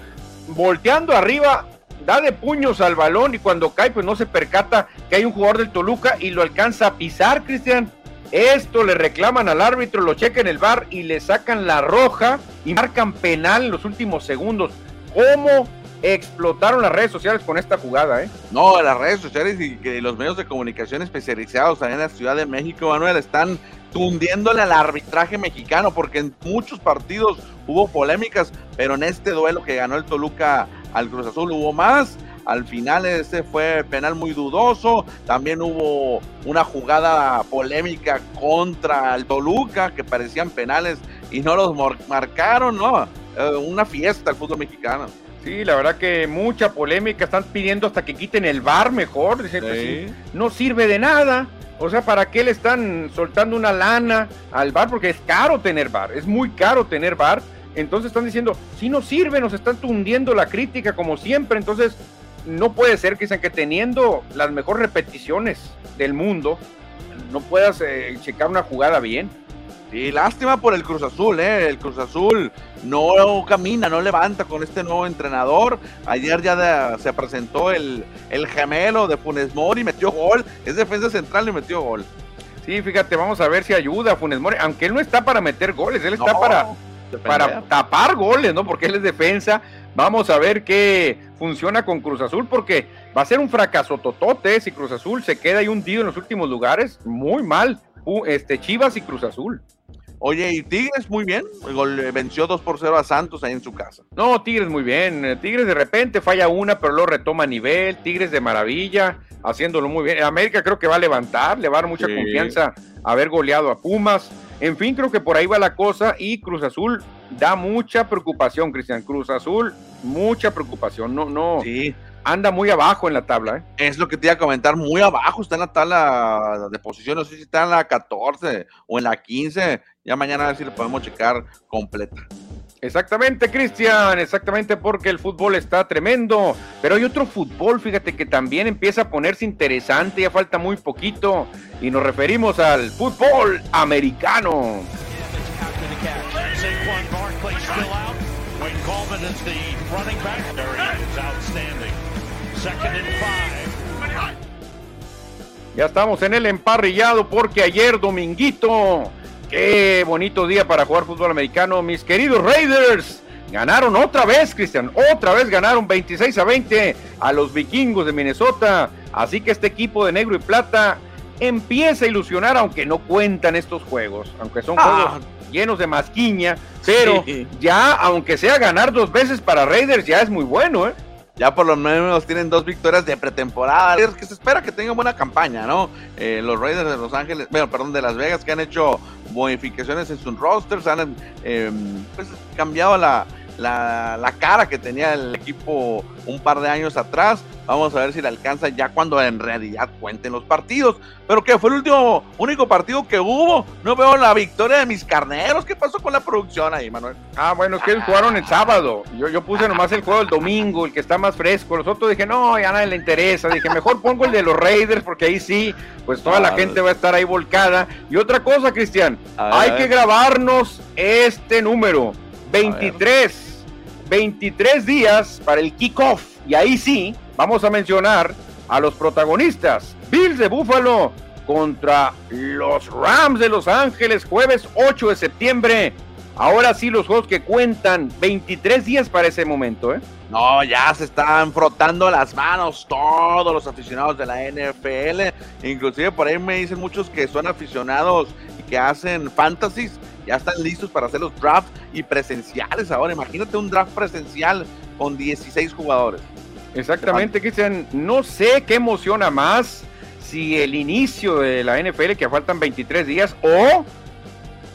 volteando arriba, da de puños al balón y cuando cae, pues no se percata que hay un jugador del Toluca y lo alcanza a pisar, Cristian. Esto le reclaman al árbitro, lo chequen el bar y le sacan la roja y marcan penal en los últimos segundos. ¿Cómo explotaron las redes sociales con esta jugada, ¿eh? No, las redes sociales y los medios de comunicación especializados en la Ciudad de México, Manuel, están tundiéndole al arbitraje mexicano porque en muchos partidos hubo polémicas, pero en este duelo que ganó el Toluca al Cruz Azul hubo más. Al final ese fue penal muy dudoso. También hubo una jugada polémica contra el Toluca que parecían penales y no los marcaron, ¿no? Eh, una fiesta el fútbol mexicano. Sí, la verdad que mucha polémica. Están pidiendo hasta que quiten el bar mejor. Dicen, pues no sirve de nada. O sea, ¿para qué le están soltando una lana al bar? Porque es caro tener bar. Es muy caro tener bar. Entonces están diciendo, si no sirve, nos están tundiendo la crítica como siempre. Entonces, no puede ser que, que teniendo las mejores repeticiones del mundo, no puedas eh, checar una jugada bien. Sí, lástima por el Cruz Azul, ¿eh? El Cruz Azul no camina, no levanta con este nuevo entrenador. Ayer ya se presentó el, el gemelo de Funes Mori, metió gol. Es defensa central y metió gol. Sí, fíjate, vamos a ver si ayuda a Funes Mori, aunque él no está para meter goles, él está para, para tapar goles, ¿no? Porque él es defensa. Vamos a ver qué funciona con Cruz Azul, porque va a ser un fracaso totote si Cruz Azul se queda ahí hundido en los últimos lugares. Muy mal. Este, Chivas y Cruz Azul. Oye, y Tigres muy bien, venció 2 por 0 a Santos ahí en su casa. No, Tigres muy bien. Tigres de repente falla una, pero luego retoma nivel. Tigres de maravilla, haciéndolo muy bien. América creo que va a levantar, le va a dar mucha confianza haber goleado a Pumas. En fin, creo que por ahí va la cosa y Cruz Azul da mucha preocupación, Cristian. Cruz Azul, mucha preocupación. No, no. Sí. Anda muy abajo en la tabla, ¿eh? Es lo que te iba a comentar, muy abajo está en la tabla de posición, no sé si está en la 14 o en la 15, ya mañana a ver si le podemos checar completa. Exactamente, Cristian, exactamente porque el fútbol está tremendo, pero hay otro fútbol, fíjate que también empieza a ponerse interesante, ya falta muy poquito, y nos referimos al fútbol americano. Ya estamos en el emparrillado porque ayer, dominguito, qué bonito día para jugar fútbol americano. Mis queridos Raiders ganaron otra vez, Cristian, otra vez ganaron 26 a 20 a los vikingos de Minnesota. Así que este equipo de negro y plata empieza a ilusionar, aunque no cuentan estos juegos, aunque son ah. juegos llenos de masquiña, pero ya, aunque sea ganar dos veces para Raiders, ya es muy bueno, ¿eh? Ya por lo menos tienen dos victorias de pretemporada, que se espera que tengan buena campaña, ¿no? Eh, los Raiders de Los Ángeles, bueno, perdón, de Las Vegas, que han hecho modificaciones en sus rosters, han em, pues, cambiado la, la, la, cara que tenía el equipo un par de años atrás. Vamos a ver si le alcanza ya cuando en realidad cuenten los partidos. Pero que fue el último, único partido que hubo. No veo la victoria de mis carneros. ¿Qué pasó con la producción ahí, Manuel? Ah, bueno, es que ellos jugaron el sábado. Yo, yo puse nomás el juego el domingo, el que está más fresco. Los otros dije, no, ya nadie le interesa. Dije, mejor pongo el de los Raiders porque ahí sí, pues toda la gente va a estar ahí volcada. Y otra cosa, Cristian, hay que grabarnos este número. 23. 23 días para el kickoff. Y ahí sí, vamos a mencionar a los protagonistas. Bills de Buffalo contra los Rams de Los Ángeles, jueves 8 de septiembre. Ahora sí los juegos que cuentan 23 días para ese momento, ¿eh? No, ya se están frotando las manos todos los aficionados de la NFL. Inclusive por ahí me dicen muchos que son aficionados y que hacen fantasies ya están listos para hacer los drafts y presenciales ahora. Imagínate un draft presencial con 16 jugadores. Exactamente, Cristian. No sé qué emociona más si el inicio de la NFL, que faltan 23 días, o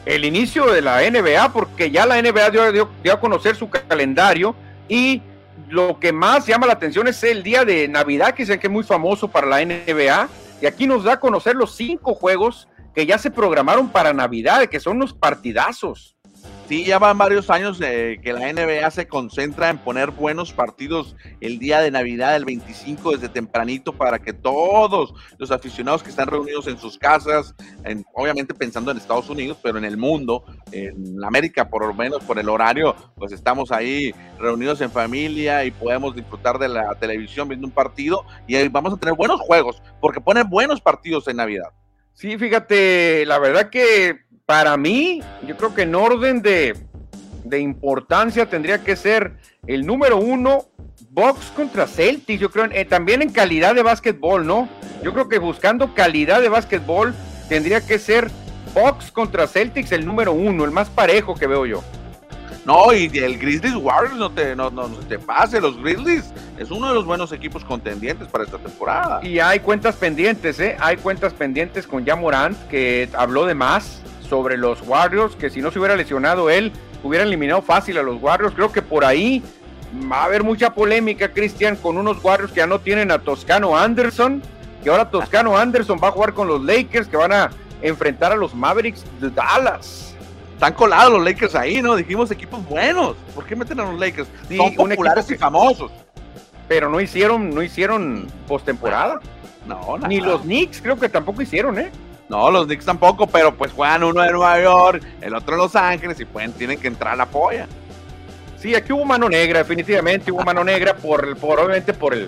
el inicio de la NBA, porque ya la NBA dio, a conocer su calendario y lo que más llama la atención es el día de Navidad, que dicen que es muy famoso para la NBA. Y aquí nos da a conocer los cinco juegos que ya se programaron para Navidad, que son los partidazos. Sí, ya van varios años que la NBA se concentra en poner buenos partidos el día de Navidad, el 25, desde tempranito, para que todos los aficionados que están reunidos en sus casas, obviamente pensando en Estados Unidos, pero en el mundo, en América por lo menos por el horario, pues estamos ahí reunidos en familia y podemos disfrutar de la televisión viendo un partido y vamos a tener buenos juegos, porque ponen buenos partidos en Navidad. Sí, fíjate, la verdad que para mí, yo creo que en orden de, importancia tendría que ser el número uno, Box contra Celtics, yo creo, eh, también en calidad de básquetbol, ¿no? Yo creo que buscando calidad de básquetbol tendría que ser Box contra Celtics el número uno, el más parejo que veo yo. No, y el Grizzlies Warriors no te, no, no, te pase. Los Grizzlies es uno de los buenos equipos contendientes para esta temporada. Y hay cuentas pendientes, ¿eh? Hay cuentas pendientes con Jamorant, que habló de más sobre los Warriors, que si no se hubiera lesionado él, hubiera eliminado fácil a los Warriors. Creo que por ahí va a haber mucha polémica, Cristian, con unos Warriors que ya no tienen a Toscano Anderson, que ahora Toscano Anderson va a jugar con los Lakers, que van a enfrentar a los Mavericks de Dallas están colados los Lakers ahí, ¿no? Dijimos equipos buenos. ¿Por qué meten a los Lakers? Son populares y famosos. Pero no hicieron, no hicieron postemporada. No, nada. Ni los Knicks creo que tampoco hicieron, ¿eh? No, los Knicks tampoco, pero pues juegan uno de Nueva York, el otro de Los Ángeles y pueden, tienen que entrar a la polla. Sí, aquí hubo mano negra, definitivamente hubo mano negra por, por obviamente por el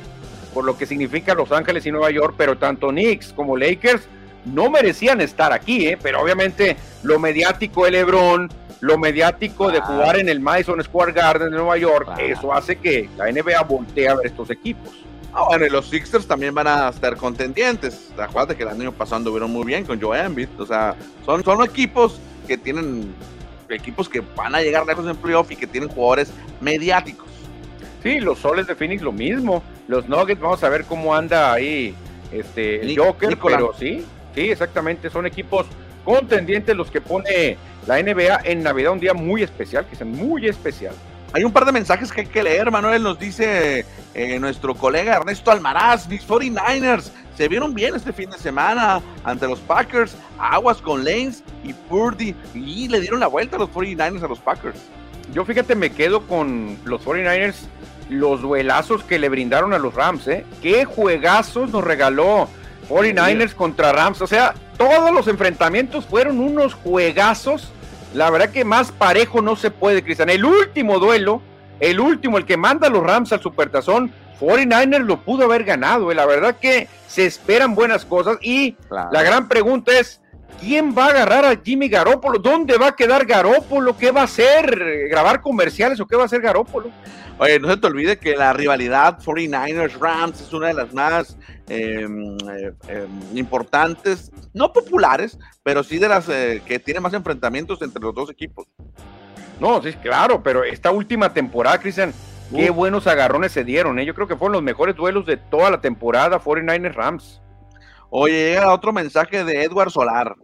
por lo que significa Los Ángeles y Nueva York, pero tanto Knicks como Lakers no merecían estar aquí, ¿eh? pero obviamente lo mediático de LeBron, lo mediático de jugar en el Madison Square Garden de Nueva York, eso hace que la NBA voltee a ver estos equipos. Ah, bueno, y los Sixers también van a estar contendientes. Acuérdate que el año pasado anduvieron muy bien con Joe Embiid. O sea, son, son equipos que tienen equipos que van a llegar lejos en playoff y que tienen jugadores mediáticos. Sí, los Soles de Phoenix lo mismo. Los Nuggets, vamos a ver cómo anda ahí este, el Joker, pero sí, Sí, exactamente, son equipos contendientes los que pone la NBA en Navidad, un día muy especial, que es muy especial. Hay un par de mensajes que hay que leer, Manuel, nos dice eh, nuestro colega Ernesto Almaraz, mis 49ers se vieron bien este fin de semana ante los Packers, aguas con Lanes y Purdy, y le dieron la vuelta a los 49ers a los Packers. Yo fíjate, me quedo con los 49ers, los duelazos que le brindaron a los Rams, ¿eh? Qué juegazos nos regaló 49ers contra Rams. O sea, todos los enfrentamientos fueron unos juegazos La verdad que más parejo no se puede, Cristian. El último duelo, el último, el que manda a los Rams al Supertazón, 49ers lo pudo haber ganado. La verdad que se esperan buenas cosas y la gran pregunta es, ¿quién va a agarrar a Jimmy Garoppolo? ¿Dónde va a quedar Garoppolo? ¿Qué va a hacer? ¿Grabar comerciales o qué va a hacer Garoppolo? Oye, no se te olvide que la rivalidad 49ers-Rams es una de las más em, eh, em, importantes, no populares, pero sí de las eh, que tiene más enfrentamientos entre los dos equipos. No, sí, claro, pero esta última temporada, Cristian, qué buenos agarrones se dieron. ¿eh? Yo creo que fueron los mejores duelos de toda la temporada 49ers-Rams. Oye, llega otro mensaje de Edward Solar.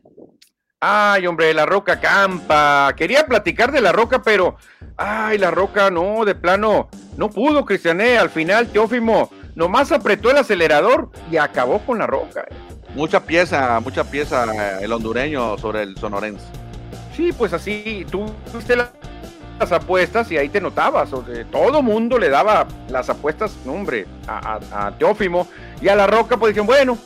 Ay, hombre, la roca campa. Quería platicar de la roca, pero. Ay, la roca no, de plano. No pudo, Cristiané. Al final, Teófimo nomás apretó el acelerador y acabó con la roca. Eh. Mucha pieza, mucha pieza eh, el hondureño sobre el sonorense. Sí, pues así, tú viste las apuestas y ahí te notabas. O todo mundo le daba las apuestas, hombre, a, a, a Teófimo. Y a la roca, pues dijeron, bueno,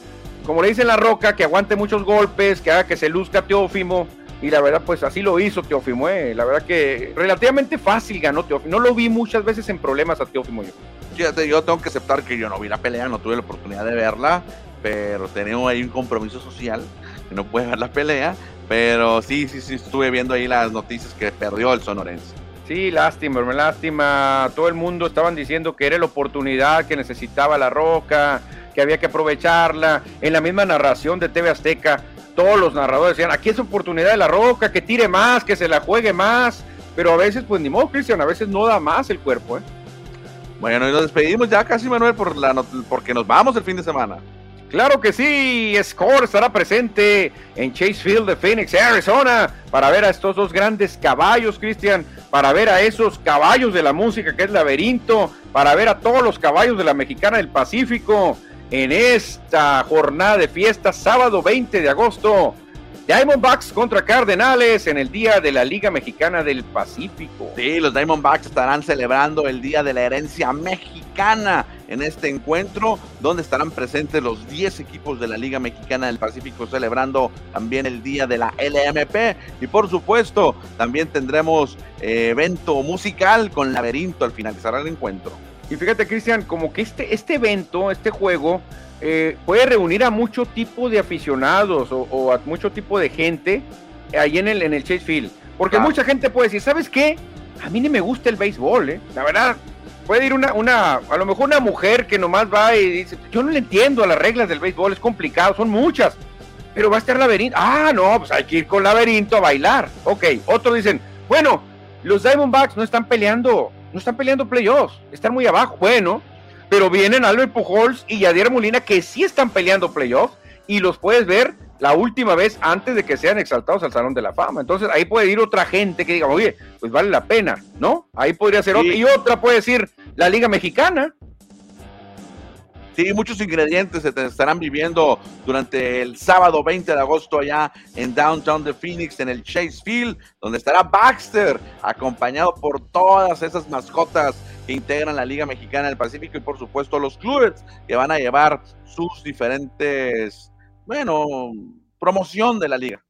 como le dice La Roca, que aguante muchos golpes, que haga que se luzca Teófimo. Y la verdad, pues así lo hizo Teófimo. ¿eh? La verdad que relativamente fácil ganó Teófimo. No lo vi muchas veces en problemas a Teófimo yo. Fíjate, yo tengo que aceptar que yo no vi la pelea, no tuve la oportunidad de verla, pero tenemos ahí un compromiso social que no puede ver la pelea. Pero sí, sí, sí, estuve viendo ahí las noticias que perdió el sonorense. Sí, lástima, lástima. Todo el mundo estaban diciendo que era la oportunidad que necesitaba La Roca que había que aprovecharla. En la misma narración de TV Azteca, todos los narradores decían, aquí es oportunidad de la roca, que tire más, que se la juegue más. Pero a veces, pues ni modo, Cristian, a veces no da más el cuerpo. ¿eh? Bueno, y nos despedimos ya casi, Manuel, por la porque nos vamos el fin de semana. Claro que sí, Score estará presente en Chase Field de Phoenix, Arizona, para ver a estos dos grandes caballos, Cristian, para ver a esos caballos de la música que es Laberinto, para ver a todos los caballos de la Mexicana del Pacífico, en esta jornada de fiesta, sábado 20 de agosto. Diamondbacks contra Cardenales en el Día de la Liga Mexicana del Pacífico. Sí, los Diamondbacks estarán celebrando el Día de la Herencia Mexicana en este encuentro, donde estarán presentes los 10 equipos de la Liga Mexicana del Pacífico celebrando también el Día de la LMP. Y por supuesto, también tendremos eh, evento musical con Laberinto al finalizar el encuentro. Y fíjate, Cristian, como que este, este evento, este juego, eh, puede reunir a mucho tipo de aficionados o, a mucho tipo de gente ahí en el, en el Chase Field. Porque mucha gente puede decir, ¿sabes qué? A mí ni me gusta el béisbol, ¿eh? La verdad, puede ir una, una, a lo mejor una mujer que nomás va y dice, yo no le entiendo a las reglas del béisbol, es complicado, son muchas. Pero va a estar laberinto. Ah, no, pues hay que ir con laberinto a bailar. Ok, otros dicen, bueno, los Diamondbacks no están peleando no están peleando playoffs, están muy abajo. Bueno, pero vienen Albert Pujols y Yadier Molina que sí están peleando playoffs y los puedes ver la última vez antes de que sean exaltados al Salón de la Fama. Entonces ahí puede ir otra gente que diga, oye, pues vale la pena, ¿no? Ahí podría ser otra. Y otra puede decir la Liga Mexicana, Muchos ingredientes se estarán viviendo durante el sábado 20 de agosto allá en Downtown de Phoenix, en el Chase Field, donde estará Baxter, acompañado por todas esas mascotas que integran la Liga Mexicana del Pacífico y por supuesto los clubes que van a llevar sus diferentes, bueno, promoción de la liga.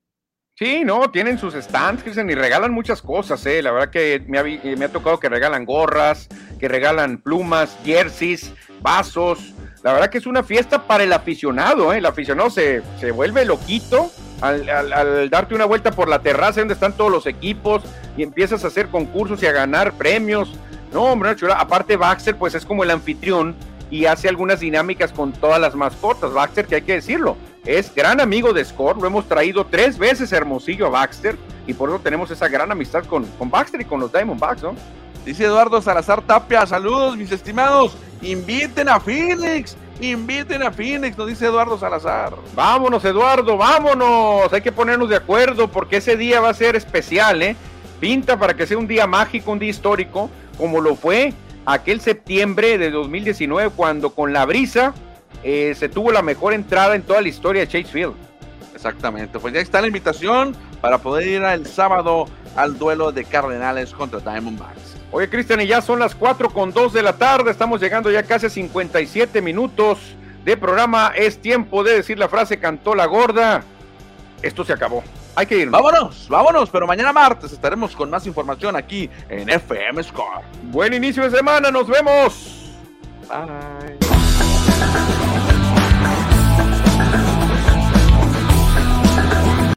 Sí, no, tienen sus stands, Cristian, y regalan muchas cosas, eh. La verdad que me ha, me ha tocado que regalan gorras, que regalan plumas, jerseys, vasos, la verdad que es una fiesta para el aficionado, ¿eh? el aficionado se, se vuelve loquito al, darte una vuelta por la terraza donde están todos los equipos y empiezas a hacer concursos y a ganar premios. No, hombre, chula. Aparte, Baxter, pues es como el anfitrión y hace algunas dinámicas con todas las mascotas. Baxter, que hay que decirlo, es gran amigo de Score. Lo hemos traído tres veces Hermosillo a Baxter y por eso tenemos esa gran amistad con, con Baxter y con los Diamondbacks, ¿no? Dice Eduardo Salazar Tapia, saludos mis estimados, inviten a Phoenix, inviten a Phoenix, nos dice Eduardo Salazar. Vámonos Eduardo, vámonos, hay que ponernos de acuerdo porque ese día va a ser especial, ¿eh? Pinta para que sea un día mágico, un día histórico, como lo fue aquel septiembre de 2019 cuando con la brisa eh, se tuvo la mejor entrada en toda la historia de Chase Field. Exactamente, pues ya está la invitación para poder ir el sábado al duelo de Cardenales contra Diamondbacks. Oye, Cristian, y ya son las 4 con 2 de la tarde. Estamos llegando ya casi a 57 minutos de programa. Es tiempo de decir la frase cantó la gorda. Esto se acabó. Hay que ir. Vámonos, vámonos, pero mañana martes estaremos con más información aquí en FM Score. Buen inicio de semana, nos vemos. Bye.